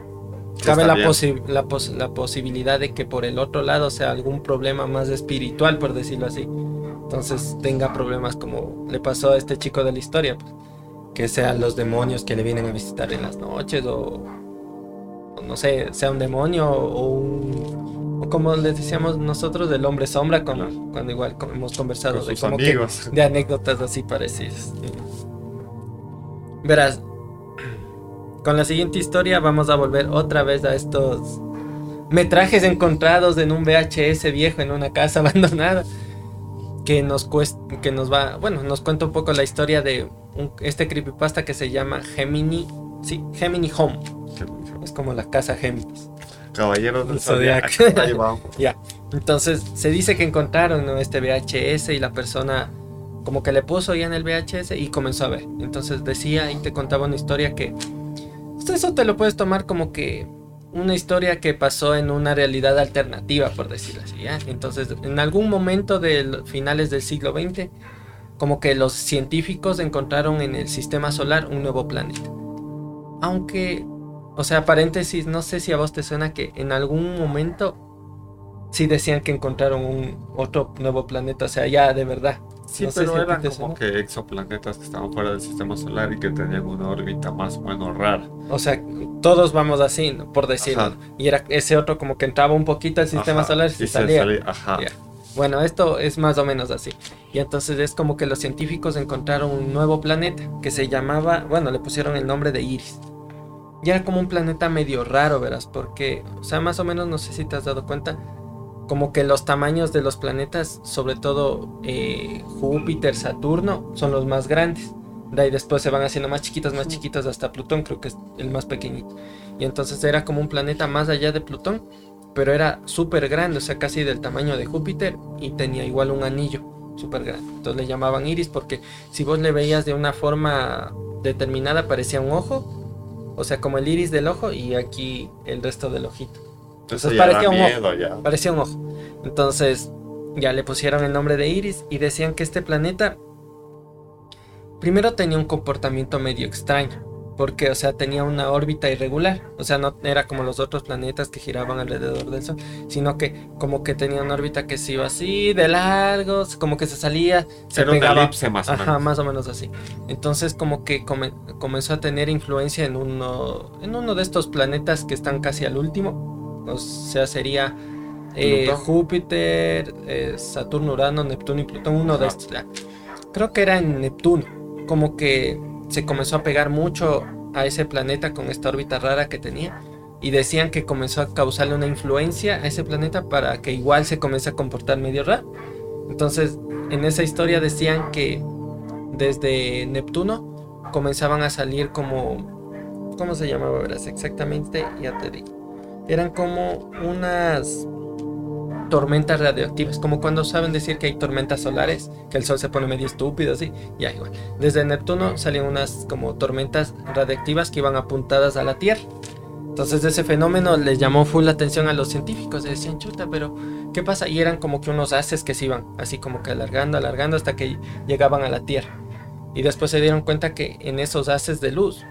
cabe la, la, la, posibilidad de que por el otro lado sea algún problema más espiritual, por decirlo así. Entonces tenga problemas como le pasó a este chico de la historia, pues, que sean los demonios que le vienen a visitar en las noches o, o no sé, sea un demonio o un o como les decíamos nosotros del hombre sombra cuando, cuando igual hemos conversado de, como de anécdotas así parecidas. Verás, con la siguiente historia vamos a volver otra vez a estos metrajes encontrados en un VHS viejo en una casa (laughs) abandonada que nos que nos va, bueno, nos cuenta un poco la historia de este creepypasta que se llama Gemini, sí, Gemini Home. Es como la casa Géminis. Caballeros del Zodiac. (laughs) ya. Entonces se dice que encontraron este VHS y la persona como que le puso ya en el VHS y comenzó a ver. Entonces decía y te contaba una historia que eso te lo puedes tomar como que una historia que pasó en una realidad alternativa, por decirlo así. ¿ya? Entonces, en algún momento de finales del siglo XX, como que los científicos encontraron en el sistema solar un nuevo planeta. Aunque o sea, paréntesis, no sé si a vos te suena que en algún momento sí decían que encontraron un otro nuevo planeta, o sea, ya de verdad. Sí, pero eran como que exoplanetas que estaban fuera del sistema solar y que tenían una órbita más o menos rara. O sea, todos vamos así, por decirlo. Y era ese otro como que entraba un poquito al sistema solar y, salía. Ajá. Bueno, esto es más o menos así. Y entonces es como que los científicos encontraron un nuevo planeta que se llamaba, bueno, le pusieron el nombre de Iris ya era como un planeta medio raro, verás, porque, o sea, más o menos, no sé si te has dado cuenta, como que los tamaños de los planetas, sobre todo eh, Júpiter, Saturno, son los más grandes. De ahí después se van haciendo más chiquitos, más chiquitos hasta Plutón, creo que es el más pequeñito. Y entonces era como un planeta más allá de Plutón, pero era súper grande, o sea, casi del tamaño de Júpiter y tenía igual un anillo súper grande. Entonces le llamaban iris porque si vos le veías de una forma determinada parecía un ojo, o sea, como el iris del ojo y aquí el resto del ojito. Entonces parecía un ojo. Parecía un ojo. Entonces ya le pusieron el nombre de Iris y decían que este planeta primero tenía un comportamiento medio extraño. Porque, o sea, tenía una órbita irregular. O sea, no era como los otros planetas que giraban alrededor del Sol. Sino que como que tenía una órbita que se iba así, de largos, como que se salía, se era pegaba. elipse más o Ajá, menos. más o menos así. Entonces como que come- comenzó a tener influencia en uno, en uno de estos planetas que están casi al último. O sea, sería eh. Júpiter, eh, Saturno, Urano, Neptuno y Plutón. Uno de estos. Creo que era en Neptuno. Como que se comenzó a pegar mucho a ese planeta con esta órbita rara que tenía. Y decían que comenzó a causarle una influencia a ese planeta para que igual se comience a comportar medio raro. Entonces, en esa historia decían que desde Neptuno comenzaban a salir como. ¿Cómo se llamaba? Verás exactamente, ya te digo. Eran como unas tormentas radioactivas, como cuando saben decir que hay tormentas solares, que el sol se pone medio estúpido, así, ya igual. Desde Neptuno salían unas como tormentas radiactivas que iban apuntadas a la Tierra. Entonces ese fenómeno les llamó full atención a los científicos, y decían, chuta, pero ¿qué pasa? Y eran como que unos haces que se iban, así como que alargando, alargando hasta que llegaban a la Tierra. Y después se dieron cuenta que en esos haces de luz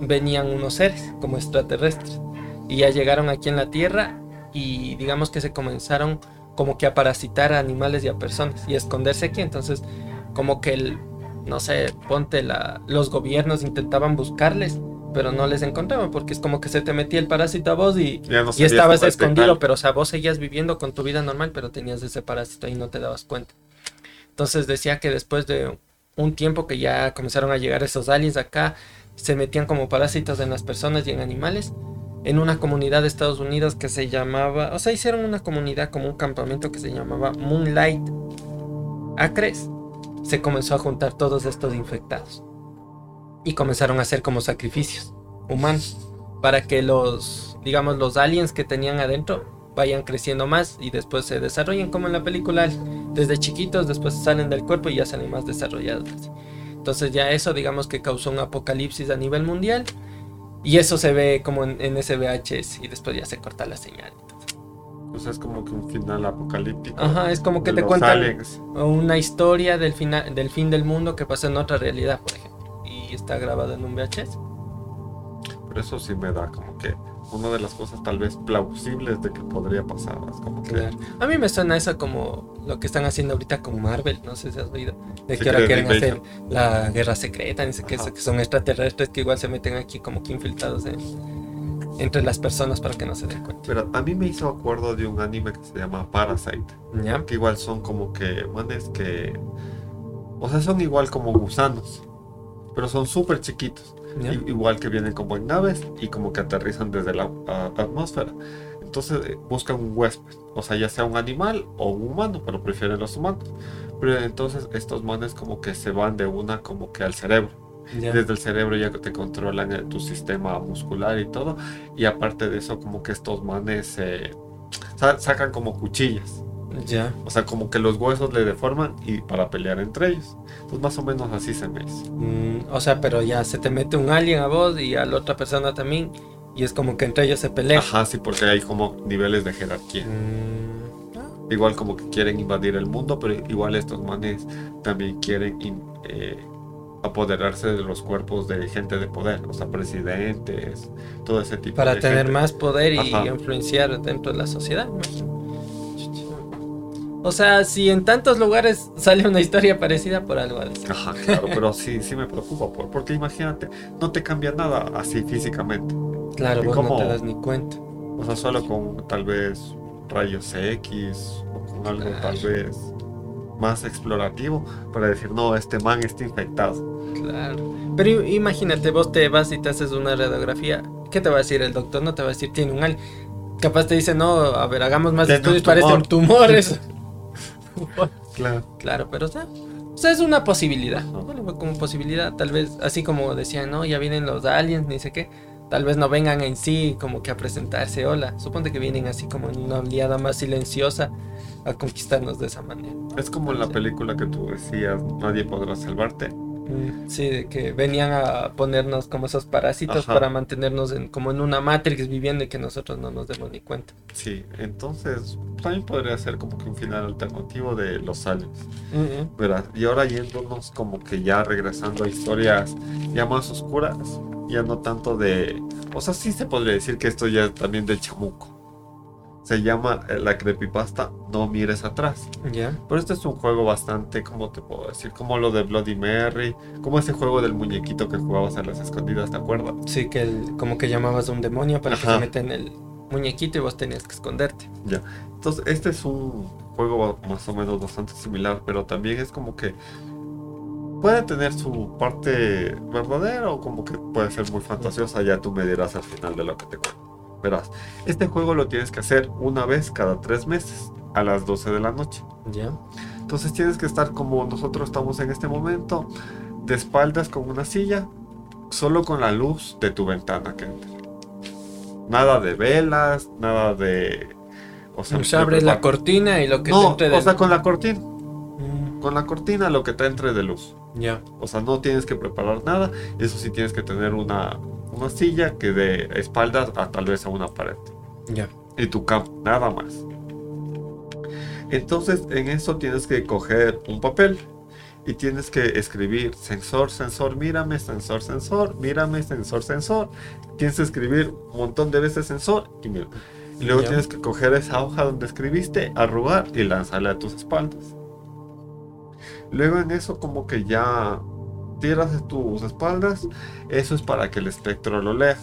venían unos seres como extraterrestres. Y ya llegaron aquí en la Tierra y digamos que se comenzaron como que a parasitar a animales y a personas y a esconderse aquí. Entonces como que el, no sé, ponte la, los gobiernos intentaban buscarles, pero no les encontraban porque es como que se te metía el parásito a vos y, no y estabas escondido, pero o sea, vos seguías viviendo con tu vida normal, pero tenías ese parásito y no te dabas cuenta. Entonces decía que después de un tiempo que ya comenzaron a llegar esos aliens acá, se metían como parásitos en las personas y en animales. En una comunidad de Estados Unidos que se llamaba, o sea, hicieron una comunidad como un campamento que se llamaba Moonlight Acres. Se comenzó a juntar todos estos infectados y comenzaron a hacer como sacrificios humanos para que los, digamos, los aliens que tenían adentro vayan creciendo más y después se desarrollen como en la película, desde chiquitos, después salen del cuerpo y ya salen más desarrollados. Entonces ya eso digamos que causó un apocalipsis a nivel mundial y eso se ve como en, en ese VHS y después ya se corta la señal. O sea, es como que un final apocalíptico. Ajá, es como que te cuentan aliens. una historia del, final, del fin del mundo que pasa en otra realidad, por ejemplo, y está grabado en un VHS. Pero eso sí me da como que una de las cosas tal vez plausibles de que podría pasar. Es como que Claro. A mí me suena eso como lo que están haciendo ahorita con Marvel, no sé si has oído, de que Sí, ahora que quieren remake. hacer la guerra secreta, ni sé qué, que son extraterrestres que igual se meten aquí como que infiltrados en- entre las personas para que no se den cuenta. Pero a mí me hizo acuerdo de un anime que se llama Parasite. ¿Ya? Que igual son como que manes que. O sea, son igual como gusanos. Pero son súper chiquitos. Igual que vienen como en naves y como que aterrizan desde la a- atmósfera. Entonces eh, buscan un huésped. O sea, ya sea un animal o un humano, pero prefieren los humanos. Pero entonces estos manes como que se van de una como que al cerebro. ¿Ya? Desde el cerebro ya que te controlan eh, tu sistema muscular y todo. Y aparte de eso, como que estos manes eh, sa- sacan como cuchillas. ¿Ya? O sea, como que los huesos le deforman y para pelear entre ellos. Pues más o menos así se me hizo. Mm, o sea, pero ya se te mete un alien a vos y a la otra persona también, y es como que entre ellos se pelean. Ajá, sí, porque hay como niveles de jerarquía. Mm, ah, Igual como que quieren invadir el mundo, pero igual estos manes también quieren in- eh, apoderarse de los cuerpos de gente de poder, o sea, presidentes, todo ese tipo para de tener gente. más poder y Ajá. influenciar dentro de la sociedad. O sea, si en tantos lugares sale una historia parecida por algo así. Ajá, claro, pero sí, sí me preocupa, por- porque imagínate, no te cambia nada así físicamente. Claro, ¿Y vos no te das ni cuenta. O sea, solo con tal vez rayos X o con algo tal vez más explorativo para decir, no, este man está infectado. Claro. Pero imagínate, vos te vas y te haces una radiografía. ¿Qué te va a decir el doctor? No te va a decir tiene un alien. Capaz te dicen, no, a ver, hagamos más Tiene un estudios para tumor. tumor. eso. (laughs) Claro. Claro, pero o sea, o sea, es una posibilidad. ¿no? Como posibilidad, tal vez, así como decían, no, ya vienen los aliens, ni sé qué. Tal vez no vengan en sí como que a presentarse, hola. Suponte que vienen así como en una oleada más silenciosa a conquistarnos de esa manera. Es como en la película que tú decías, nadie podrá salvarte. Sí, de que venían a ponernos como esos parásitos Ajá. para mantenernos en, como en una Matrix viviendo y que nosotros no nos demos ni cuenta. Sí, entonces también podría ser como que un final alternativo de los aliens. ¿verdad? Y ahora yéndonos como que ya regresando a historias ya más oscuras, ya no tanto de... O sea, sí se podría decir que esto ya es también del chamuco. Se llama eh, la creepypasta No mires atrás. Ya. Pero este es un juego bastante, ¿cómo te puedo decir? Como lo de Bloody Mary, como ese juego del muñequito que jugabas a las escondidas, ¿te acuerdas? Sí, que el- como que llamabas a un demonio para que se meta en el muñequito y vos tenías que esconderte. Entonces, este es un juego más o menos bastante similar, pero también es como que puede tener su parte verdadera o como que puede ser muy fantasiosa. Ya tú me dirás al final de lo que te cuento. Verás, este juego lo tienes que hacer una vez cada tres meses, a las 12 de la noche. Ya. Entonces tienes que estar como nosotros estamos en este momento, de espaldas con una silla, solo con la luz de tu ventana que entra. Nada de velas, nada de... O sea, Se abre la cortina y lo que te no, entre o del- sea, con la cortina. Mm, Con la cortina lo que te entre de luz. Ya. O sea, no tienes que preparar nada. Eso sí tienes que tener una, una silla que de espaldas a tal vez a una pared. Ya. Y tu cama, nada más. Entonces, en eso tienes que coger un papel y tienes que escribir sensor, sensor, mírame, sensor, sensor, mírame, sensor, sensor. Tienes que escribir un montón de veces sensor y mira. Y luego Ya. tienes que coger esa hoja donde escribiste, arrugar y lanzarla a tus espaldas. Luego en eso como que ya tiras de tus espaldas, eso es para que el espectro lo lea.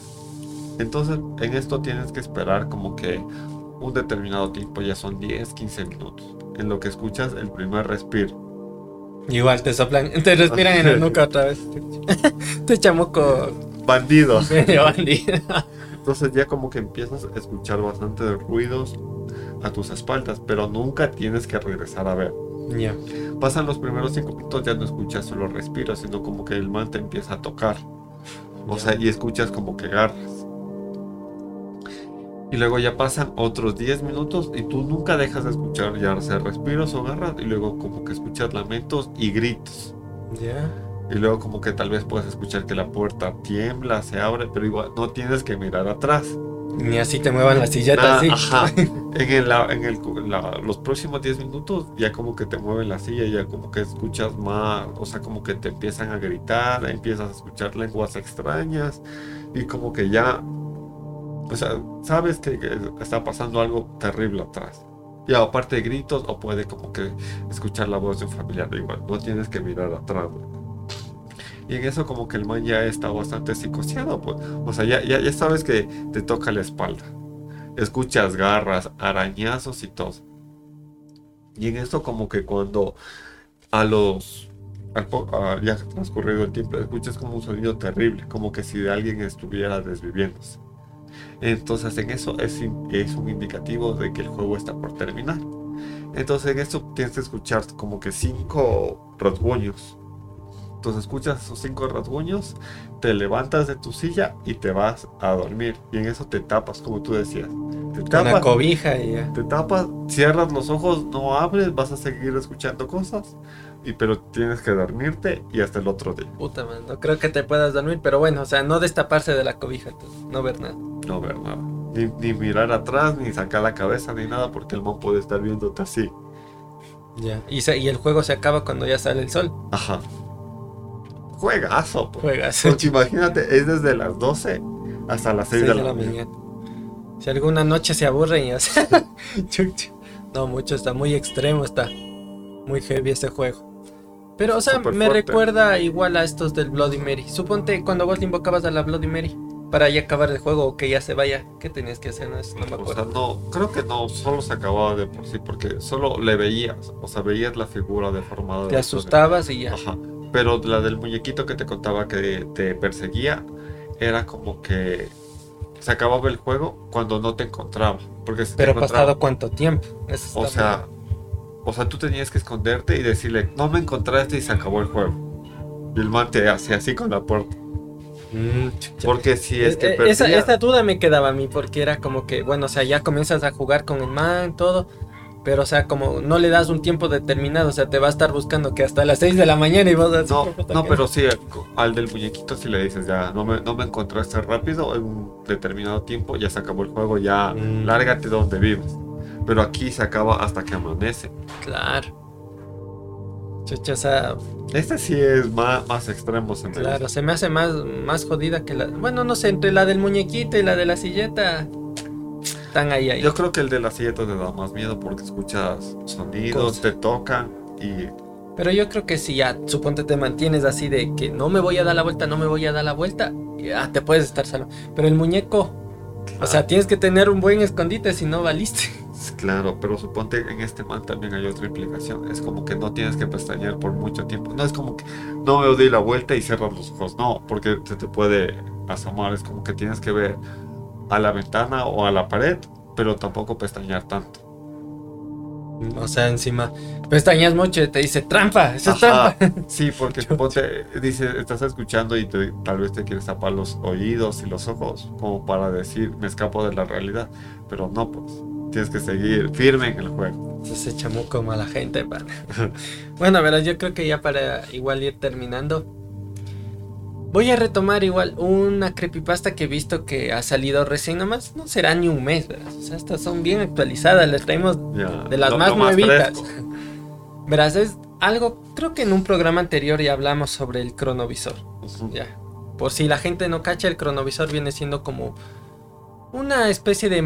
Entonces en esto tienes que esperar como que un determinado tiempo, ya son 10, 15 minutos, en lo que escuchas el primer respiro. Igual te soplan, te respiran en la nuca otra vez. (laughs) Te chamuco (laughs) Bandido. Entonces ya como que empiezas a escuchar bastante de ruidos a tus espaldas, pero nunca tienes que regresar a ver. Ya. Pasan los primeros 5 minutos, ya no escuchas solo respiros, sino como que el man te empieza a tocar. O sea, y escuchas como que garras. Y luego ya pasan otros 10 minutos y tú nunca dejas de escuchar ya sea respiros o garras y luego como que escuchas lamentos y gritos. Ya. Y luego como que tal vez puedes escuchar que la puerta tiembla, se abre, pero igual no tienes que mirar atrás. Ni así te muevan la silleta Nada, así. ajá. (laughs) En, el, en el- la- los próximos 10 minutos ya como que te mueven la silla, ya como que escuchas más, o sea, como que te empiezan a gritar, empiezas a escuchar lenguas extrañas y como que ya, o sea, sabes que, está pasando algo terrible atrás. Y aparte de gritos, o puede como que escuchar la voz de un familiar, igual, no tienes que mirar atrás. Y en eso como que el man ya está bastante psicoseado, pues. O sea, ya, ya, ya sabes que te toca la espalda. Escuchas garras, arañazos y todo. Y en eso como que cuando a los... al po- a- ya transcurrido el tiempo, escuchas como un sonido terrible, como que si alguien estuviera desviviéndose. Entonces en eso es, es un indicativo de que el juego está por terminar. Entonces en eso tienes que escuchar como que cinco rasguños. Entonces escuchas esos cinco rasguños, te levantas de tu silla y te vas a dormir. Y en eso te tapas, como tú decías. Te tapas, cobija y ya. te tapas, cierras los ojos, no abres, vas a seguir escuchando cosas. Y pero tienes que dormirte y hasta el otro día. Puta, man, no creo que te puedas dormir, pero bueno, o sea, no destaparse de la cobija, entonces, no ver nada. No ver nada. Ni, ni mirar atrás, ni sacar la cabeza, ni nada, porque el man puede estar viéndote así. Ya. Y, se- y el juego se acaba cuando ya sale el sol. Ajá. Juegazo, po. Juegas. Porque imagínate, es desde las 12 hasta las 6 Seis de la, mañana. Si alguna noche se aburren y. (laughs) Chucha. no, mucho, está muy extremo, está muy heavy este juego. Pero, o sea, Súper me fuerte. recuerda igual a estos del Bloody Mary. Suponte cuando vos le invocabas a la Bloody Mary para ya acabar el juego o que ya se vaya, ¿qué tenías que hacer? No, no me O sea, acuerdo. no, creo que no, solo se acababa de por sí, porque solo le veías, o sea, veías la figura deformada. Te de- asustabas y ya. Ajá. Pero la del muñequito que te contaba que te perseguía, era como que se acababa el juego cuando no te encontraba. Porque si te Pero encontraba- pasado cuánto tiempo. Eso O sea, o sea, tú tenías que esconderte y decirle, no me encontraste y se acabó el juego. Y el man te hacía así con la puerta. Mm. Porque si es que Eh, eh, esa, perdía- esa duda me quedaba a mí porque era como que, bueno, o sea, ya comienzas a jugar con el man, todo, pero o sea, como no le das un tiempo determinado, o sea, te va a estar buscando que hasta las 6 de la mañana y vos así, No, no, pero sí, al del muñequito si le dices ya, no me, no me encontraste rápido en un determinado tiempo, ya se acabó el juego, ya Mm. lárgate donde vives. Pero aquí se acaba hasta que amanece. Claro. Chucha, o sea, Este sí es más, más extremo, se claro, se me hace más, más jodida que la... Bueno, no sé, entre la del muñequito y la de la silleta, están ahí, ahí. Yo creo que el de la silleta te da más miedo porque escuchas sonidos, Cosas. te tocan y Pero yo creo que si ya, suponte te mantienes así de que no me voy a dar la vuelta, no me voy a dar la vuelta, ya te puedes estar salvo. Pero el muñeco, o sea, tienes que tener un buen escondite, si no valiste. Claro, pero suponte en este man también hay otra implicación. Es como que no tienes que pestañear por mucho tiempo. No es como que no me doy la vuelta y cierras los ojos. No, porque se te puede asomar. Es como que tienes que ver a la ventana o a la pared, pero tampoco pestañear tanto. O sea, encima, pestañas mucho y te dice trampa, eso es trampa. (laughs) Sí, porque suponte, (laughs) dice, estás escuchando y te- tal vez te quieres tapar los oídos y los ojos como para decir me escapo de la realidad. Pero no, pues tienes que seguir firme en el juego. Se chamuco como a la gente, pana. (laughs) Bueno, verás, yo creo que ya para igual ir terminando. Voy a retomar igual una creepypasta que he visto que ha salido recién nomás. No será ni un mes, verás. O sea, estas son bien actualizadas. Les traemos De las lo- más lo nuevitas. Verás, es algo, creo que en un programa anterior ya hablamos sobre el cronovisor. Ujú. Ya. Por si la gente no cacha, el cronovisor viene siendo como una especie de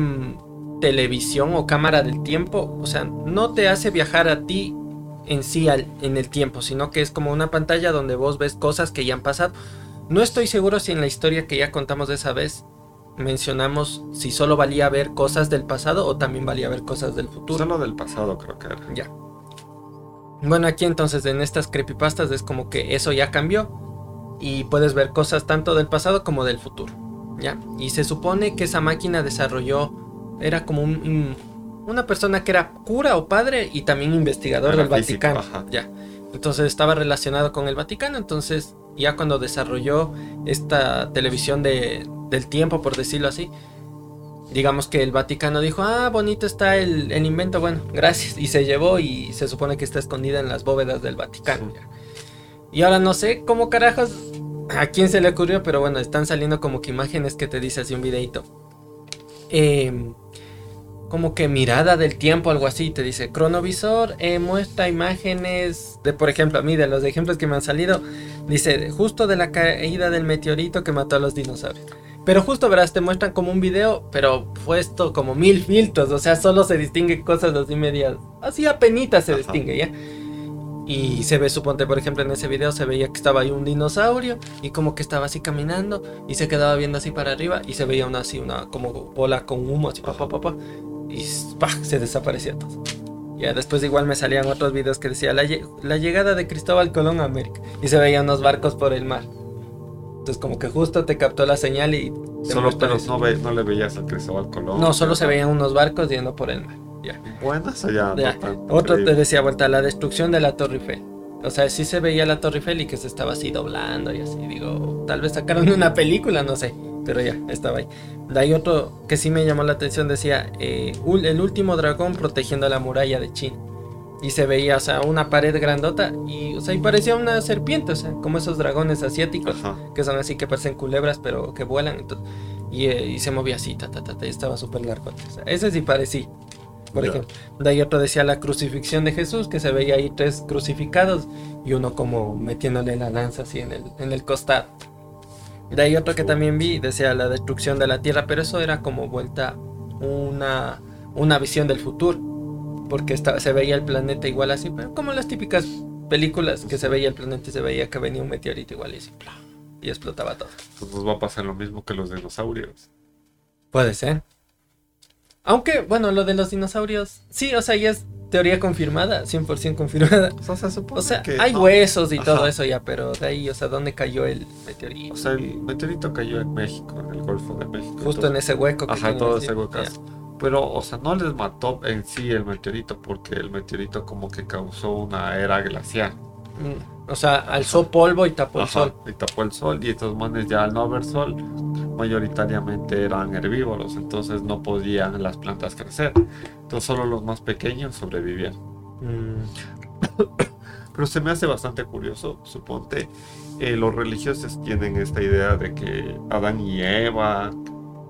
televisión o cámara del tiempo. O sea, no te hace viajar a ti en sí al- en el tiempo, sino que es como una pantalla donde vos ves cosas que ya han pasado. No estoy seguro si en la historia que ya contamos de esa vez mencionamos si solo valía ver cosas del pasado o también valía ver cosas del futuro. Solo del pasado creo que era. Ya. Bueno, aquí entonces en estas creepypastas es como que eso ya cambió y puedes ver cosas tanto del pasado como del futuro. ¿Ya? Y se supone que esa máquina desarrolló, era como un, un- una persona que era cura o padre y también investigador Era del físico, Vaticano. ajá. Ya. Entonces estaba relacionado con el Vaticano, entonces ya cuando desarrolló esta televisión de, del tiempo, por decirlo así, digamos que el Vaticano dijo, ah, bonito está el, el invento, bueno, gracias, y se llevó y se supone que está escondida en las bóvedas del Vaticano. Y ahora no sé cómo carajos, a quién se le ocurrió, pero bueno, están saliendo como que imágenes que te dice así un videito. Em, como que mirada del tiempo, algo así, te dice, cronovisor eh, muestra imágenes de, por ejemplo, a mí, de los ejemplos que me han salido, dice, justo de la caída del meteorito que mató a los dinosaurios. Pero justo verás, te muestran como un video, pero puesto como mil filtros, o sea, solo se distingue cosas así medias, así apenitas se Ajá. distingue, ¿ya? Y se ve, suponte, por ejemplo, en ese video se veía que estaba ahí un dinosaurio y como que estaba así caminando y se quedaba viendo así para arriba y se veía una así, una como bola con humo así, pa, pa, pa, pa, y ¡pah! se desaparecía todo. Ya después igual me salían otros videos que decía la, la llegada de Cristóbal Colón a América y se veían unos barcos por el mar. Entonces como que justo te captó la señal y... te Solo, pero no, ve- no le veías a Cristóbal Colón. No, solo se veían unos barcos yendo por el mar. Ya. Bueno, eso ya. No Otro te creíble. decía, vuelta, la destrucción de la Torre Eiffel. O sea, sí se veía la Torre Eiffel y que se estaba así doblando y así. Digo, tal vez sacaron una película, no sé. Pero ya, estaba ahí. De ahí otro que sí me llamó la atención, decía, eh, el último dragón protegiendo la muralla de China. Y se veía, o sea, una pared grandota y, o sea, y parecía una serpiente, o sea, como esos dragones asiáticos Ajá. que son así que parecen culebras pero que vuelan entonces, y, eh, y se movía así ta, ta, ta, ta, y estaba súper largo o sea, ese sí parecía por Ya. ejemplo de ahí otro decía la crucifixión de Jesús que se veía ahí tres crucificados y uno como metiéndole la lanza así en el, en el costado de ahí otro que también vi decía la destrucción de la tierra pero eso era como vuelta una una visión del futuro porque estaba, se veía el planeta igual así pero como las típicas películas que se veía el planeta y se veía que venía un meteorito igual y así y explotaba todo. Pues nos va a pasar lo mismo que los dinosaurios. Puede ser. Aunque, bueno, lo de los dinosaurios, sí, o sea, ya es teoría confirmada, 100% confirmada. O sea, se supone O sea, que hay no. huesos y todo eso ya, pero de ahí, o sea, ¿dónde cayó el meteorito? O sea, el meteorito cayó en México, en el Golfo de México. Justo en ese hueco. que Ajá, tiene todo ese huecazo. Pero, o sea, no les mató en sí el meteorito porque el meteorito como que causó una era glacial. Mm, O sea, alzó polvo y tapó el Ajá, sol. Y tapó el sol y estos manes ya al no haber sol mayoritariamente eran herbívoros, entonces no podían las plantas crecer. Entonces solo los más pequeños sobrevivían. Mm, Pero se me hace bastante curioso, suponte, eh, los religiosos tienen esta idea de que Adán y Eva,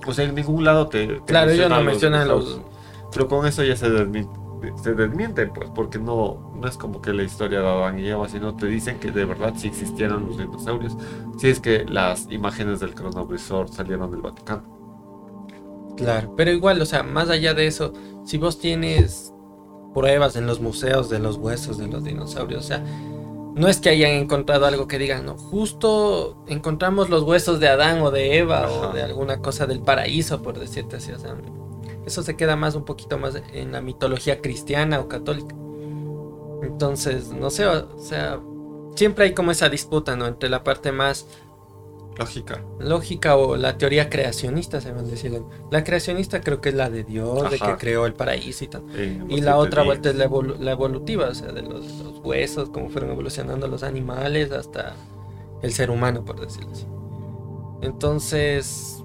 o sea, en ningún lado te... te Claro, ellos no mencionan dinosaurios. los. Pero con eso ya se desmienten, se desmienten, pues, porque no, no es como que la historia de Adán y Eva, sino te dicen que de verdad sí existieron los dinosaurios. Si es que las imágenes del cronovisor salieron del Vaticano. Claro, pero igual, o sea, más allá de eso, si vos tienes pruebas en los museos de los huesos de los dinosaurios, o sea, no es que hayan encontrado algo que digan, no, justo encontramos los huesos de Adán o de Eva o de alguna cosa del paraíso, por decirte así, o sea, eso se queda más un poquito más en la mitología cristiana o católica. Entonces, no sé, o sea, siempre hay como esa disputa, ¿no? Entre la parte más Lógica. lógica o la teoría creacionista, se van a decir. La creacionista creo que es la de Dios, de que creó el paraíso y tal. Y la otra días. vuelta es la, evolu- la evolutiva, o sea, de los, los huesos, cómo fueron evolucionando los animales hasta el ser humano, por decirlo así. Entonces,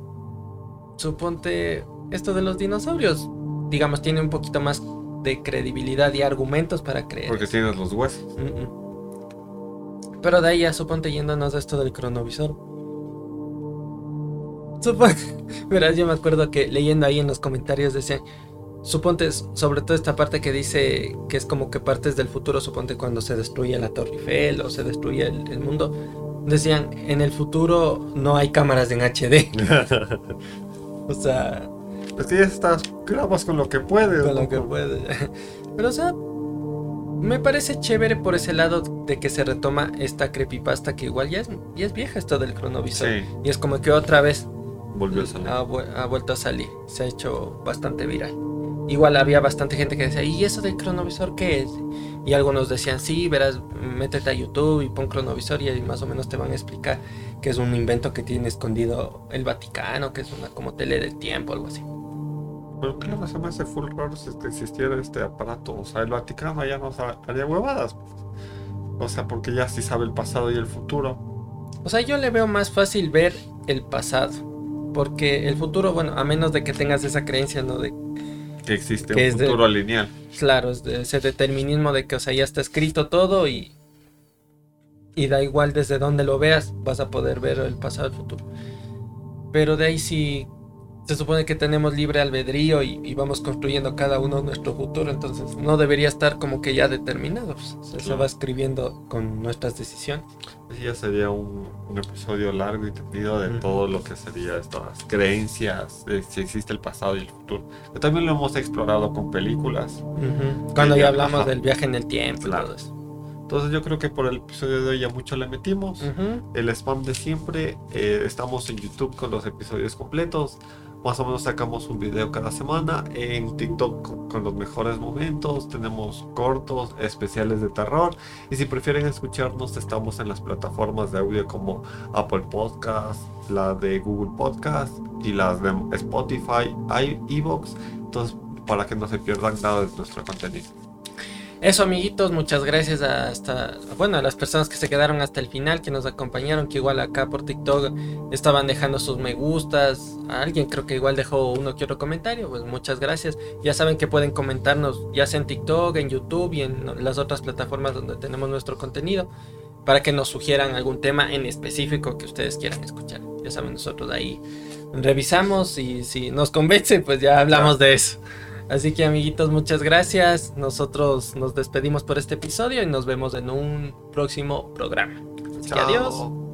suponte, esto de los dinosaurios, digamos, tiene un poquito más de credibilidad y argumentos para creer. Porque tienes los huesos. Mm, mm. Pero de ahí ya suponte yéndonos a esto del cronovisor. Suponte, (laughs) verás, yo me acuerdo que leyendo ahí en los comentarios decían, suponte, sobre todo esta parte que dice que es como que partes del futuro, suponte cuando se destruye la Torre Eiffel o se destruye el, el mundo, decían, en el futuro no hay cámaras en HD. (laughs) O sea, Es que ya estás, grabas con lo que puedes. con lo que puede. (laughs) Pero o sea, me parece chévere por ese lado de que se retoma esta creepypasta que igual ya es, ya es vieja esto del cronovisor. Sí, Y es como que otra vez volvió a salir. ha, vu- ha vuelto a salir. Se ha hecho bastante viral. Igual había bastante gente que decía, ¿y eso del cronovisor qué es? Y algunos decían, sí, verás, métete a YouTube y pon cronovisor y ahí más o menos te van a explicar que es un invento que tiene escondido el Vaticano, que es una como tele del tiempo, algo así. Pero claro, se me hace full raro si es que existiera este aparato. O sea, el Vaticano ya no haría huevadas. O sea, porque ya sí sabe el pasado y el futuro. O sea, yo le veo más fácil ver el pasado. Porque el futuro, bueno, a menos de que tengas esa creencia, ¿no? De, Que existe Que un de- futuro lineal. claro, es de ese determinismo de que, o sea, ya está escrito todo y. Y da igual desde dónde lo veas, vas a poder ver el pasado y el futuro. Pero de ahí sí. Se supone que tenemos libre albedrío y, y vamos construyendo cada uno nuestro futuro, entonces no debería estar como que ya determinado. pues, se Claro. va escribiendo con nuestras decisiones. Ese ya sería un, un episodio largo y tendido de todo lo que sería estas creencias, de si existe el pasado y el futuro. Que también lo hemos explorado con películas. Cuando Sí, ya hablamos del viaje en el tiempo y Claro. todo eso. Entonces yo creo que por el episodio de hoy ya mucho le metimos. Ujú. El spam de siempre. eh, estamos en YouTube con los episodios completos. Más o menos sacamos un video cada semana. En TikTok con, los mejores momentos. Tenemos cortos, especiales de terror. Y si prefieren escucharnos, estamos en las plataformas de audio como Apple Podcast, la de Google Podcast y las de Spotify, i- Evox. Entonces, para que no se pierdan nada de nuestro contenido. Eso, amiguitos, muchas gracias a hasta, bueno, a las personas que se quedaron hasta el final, que nos acompañaron, que igual acá por TikTok estaban dejando sus me gustas. A alguien creo que igual dejó uno que otro comentario, pues muchas gracias. Ya saben que pueden comentarnos, ya sea en TikTok, en YouTube y en las otras plataformas donde tenemos nuestro contenido, para que nos sugieran algún tema en específico que ustedes quieran escuchar. Ya saben, nosotros ahí revisamos y si nos convence, pues ya hablamos de eso. Así que amiguitos, muchas gracias. Nosotros nos despedimos por este episodio y nos vemos en un próximo programa. Así que adiós.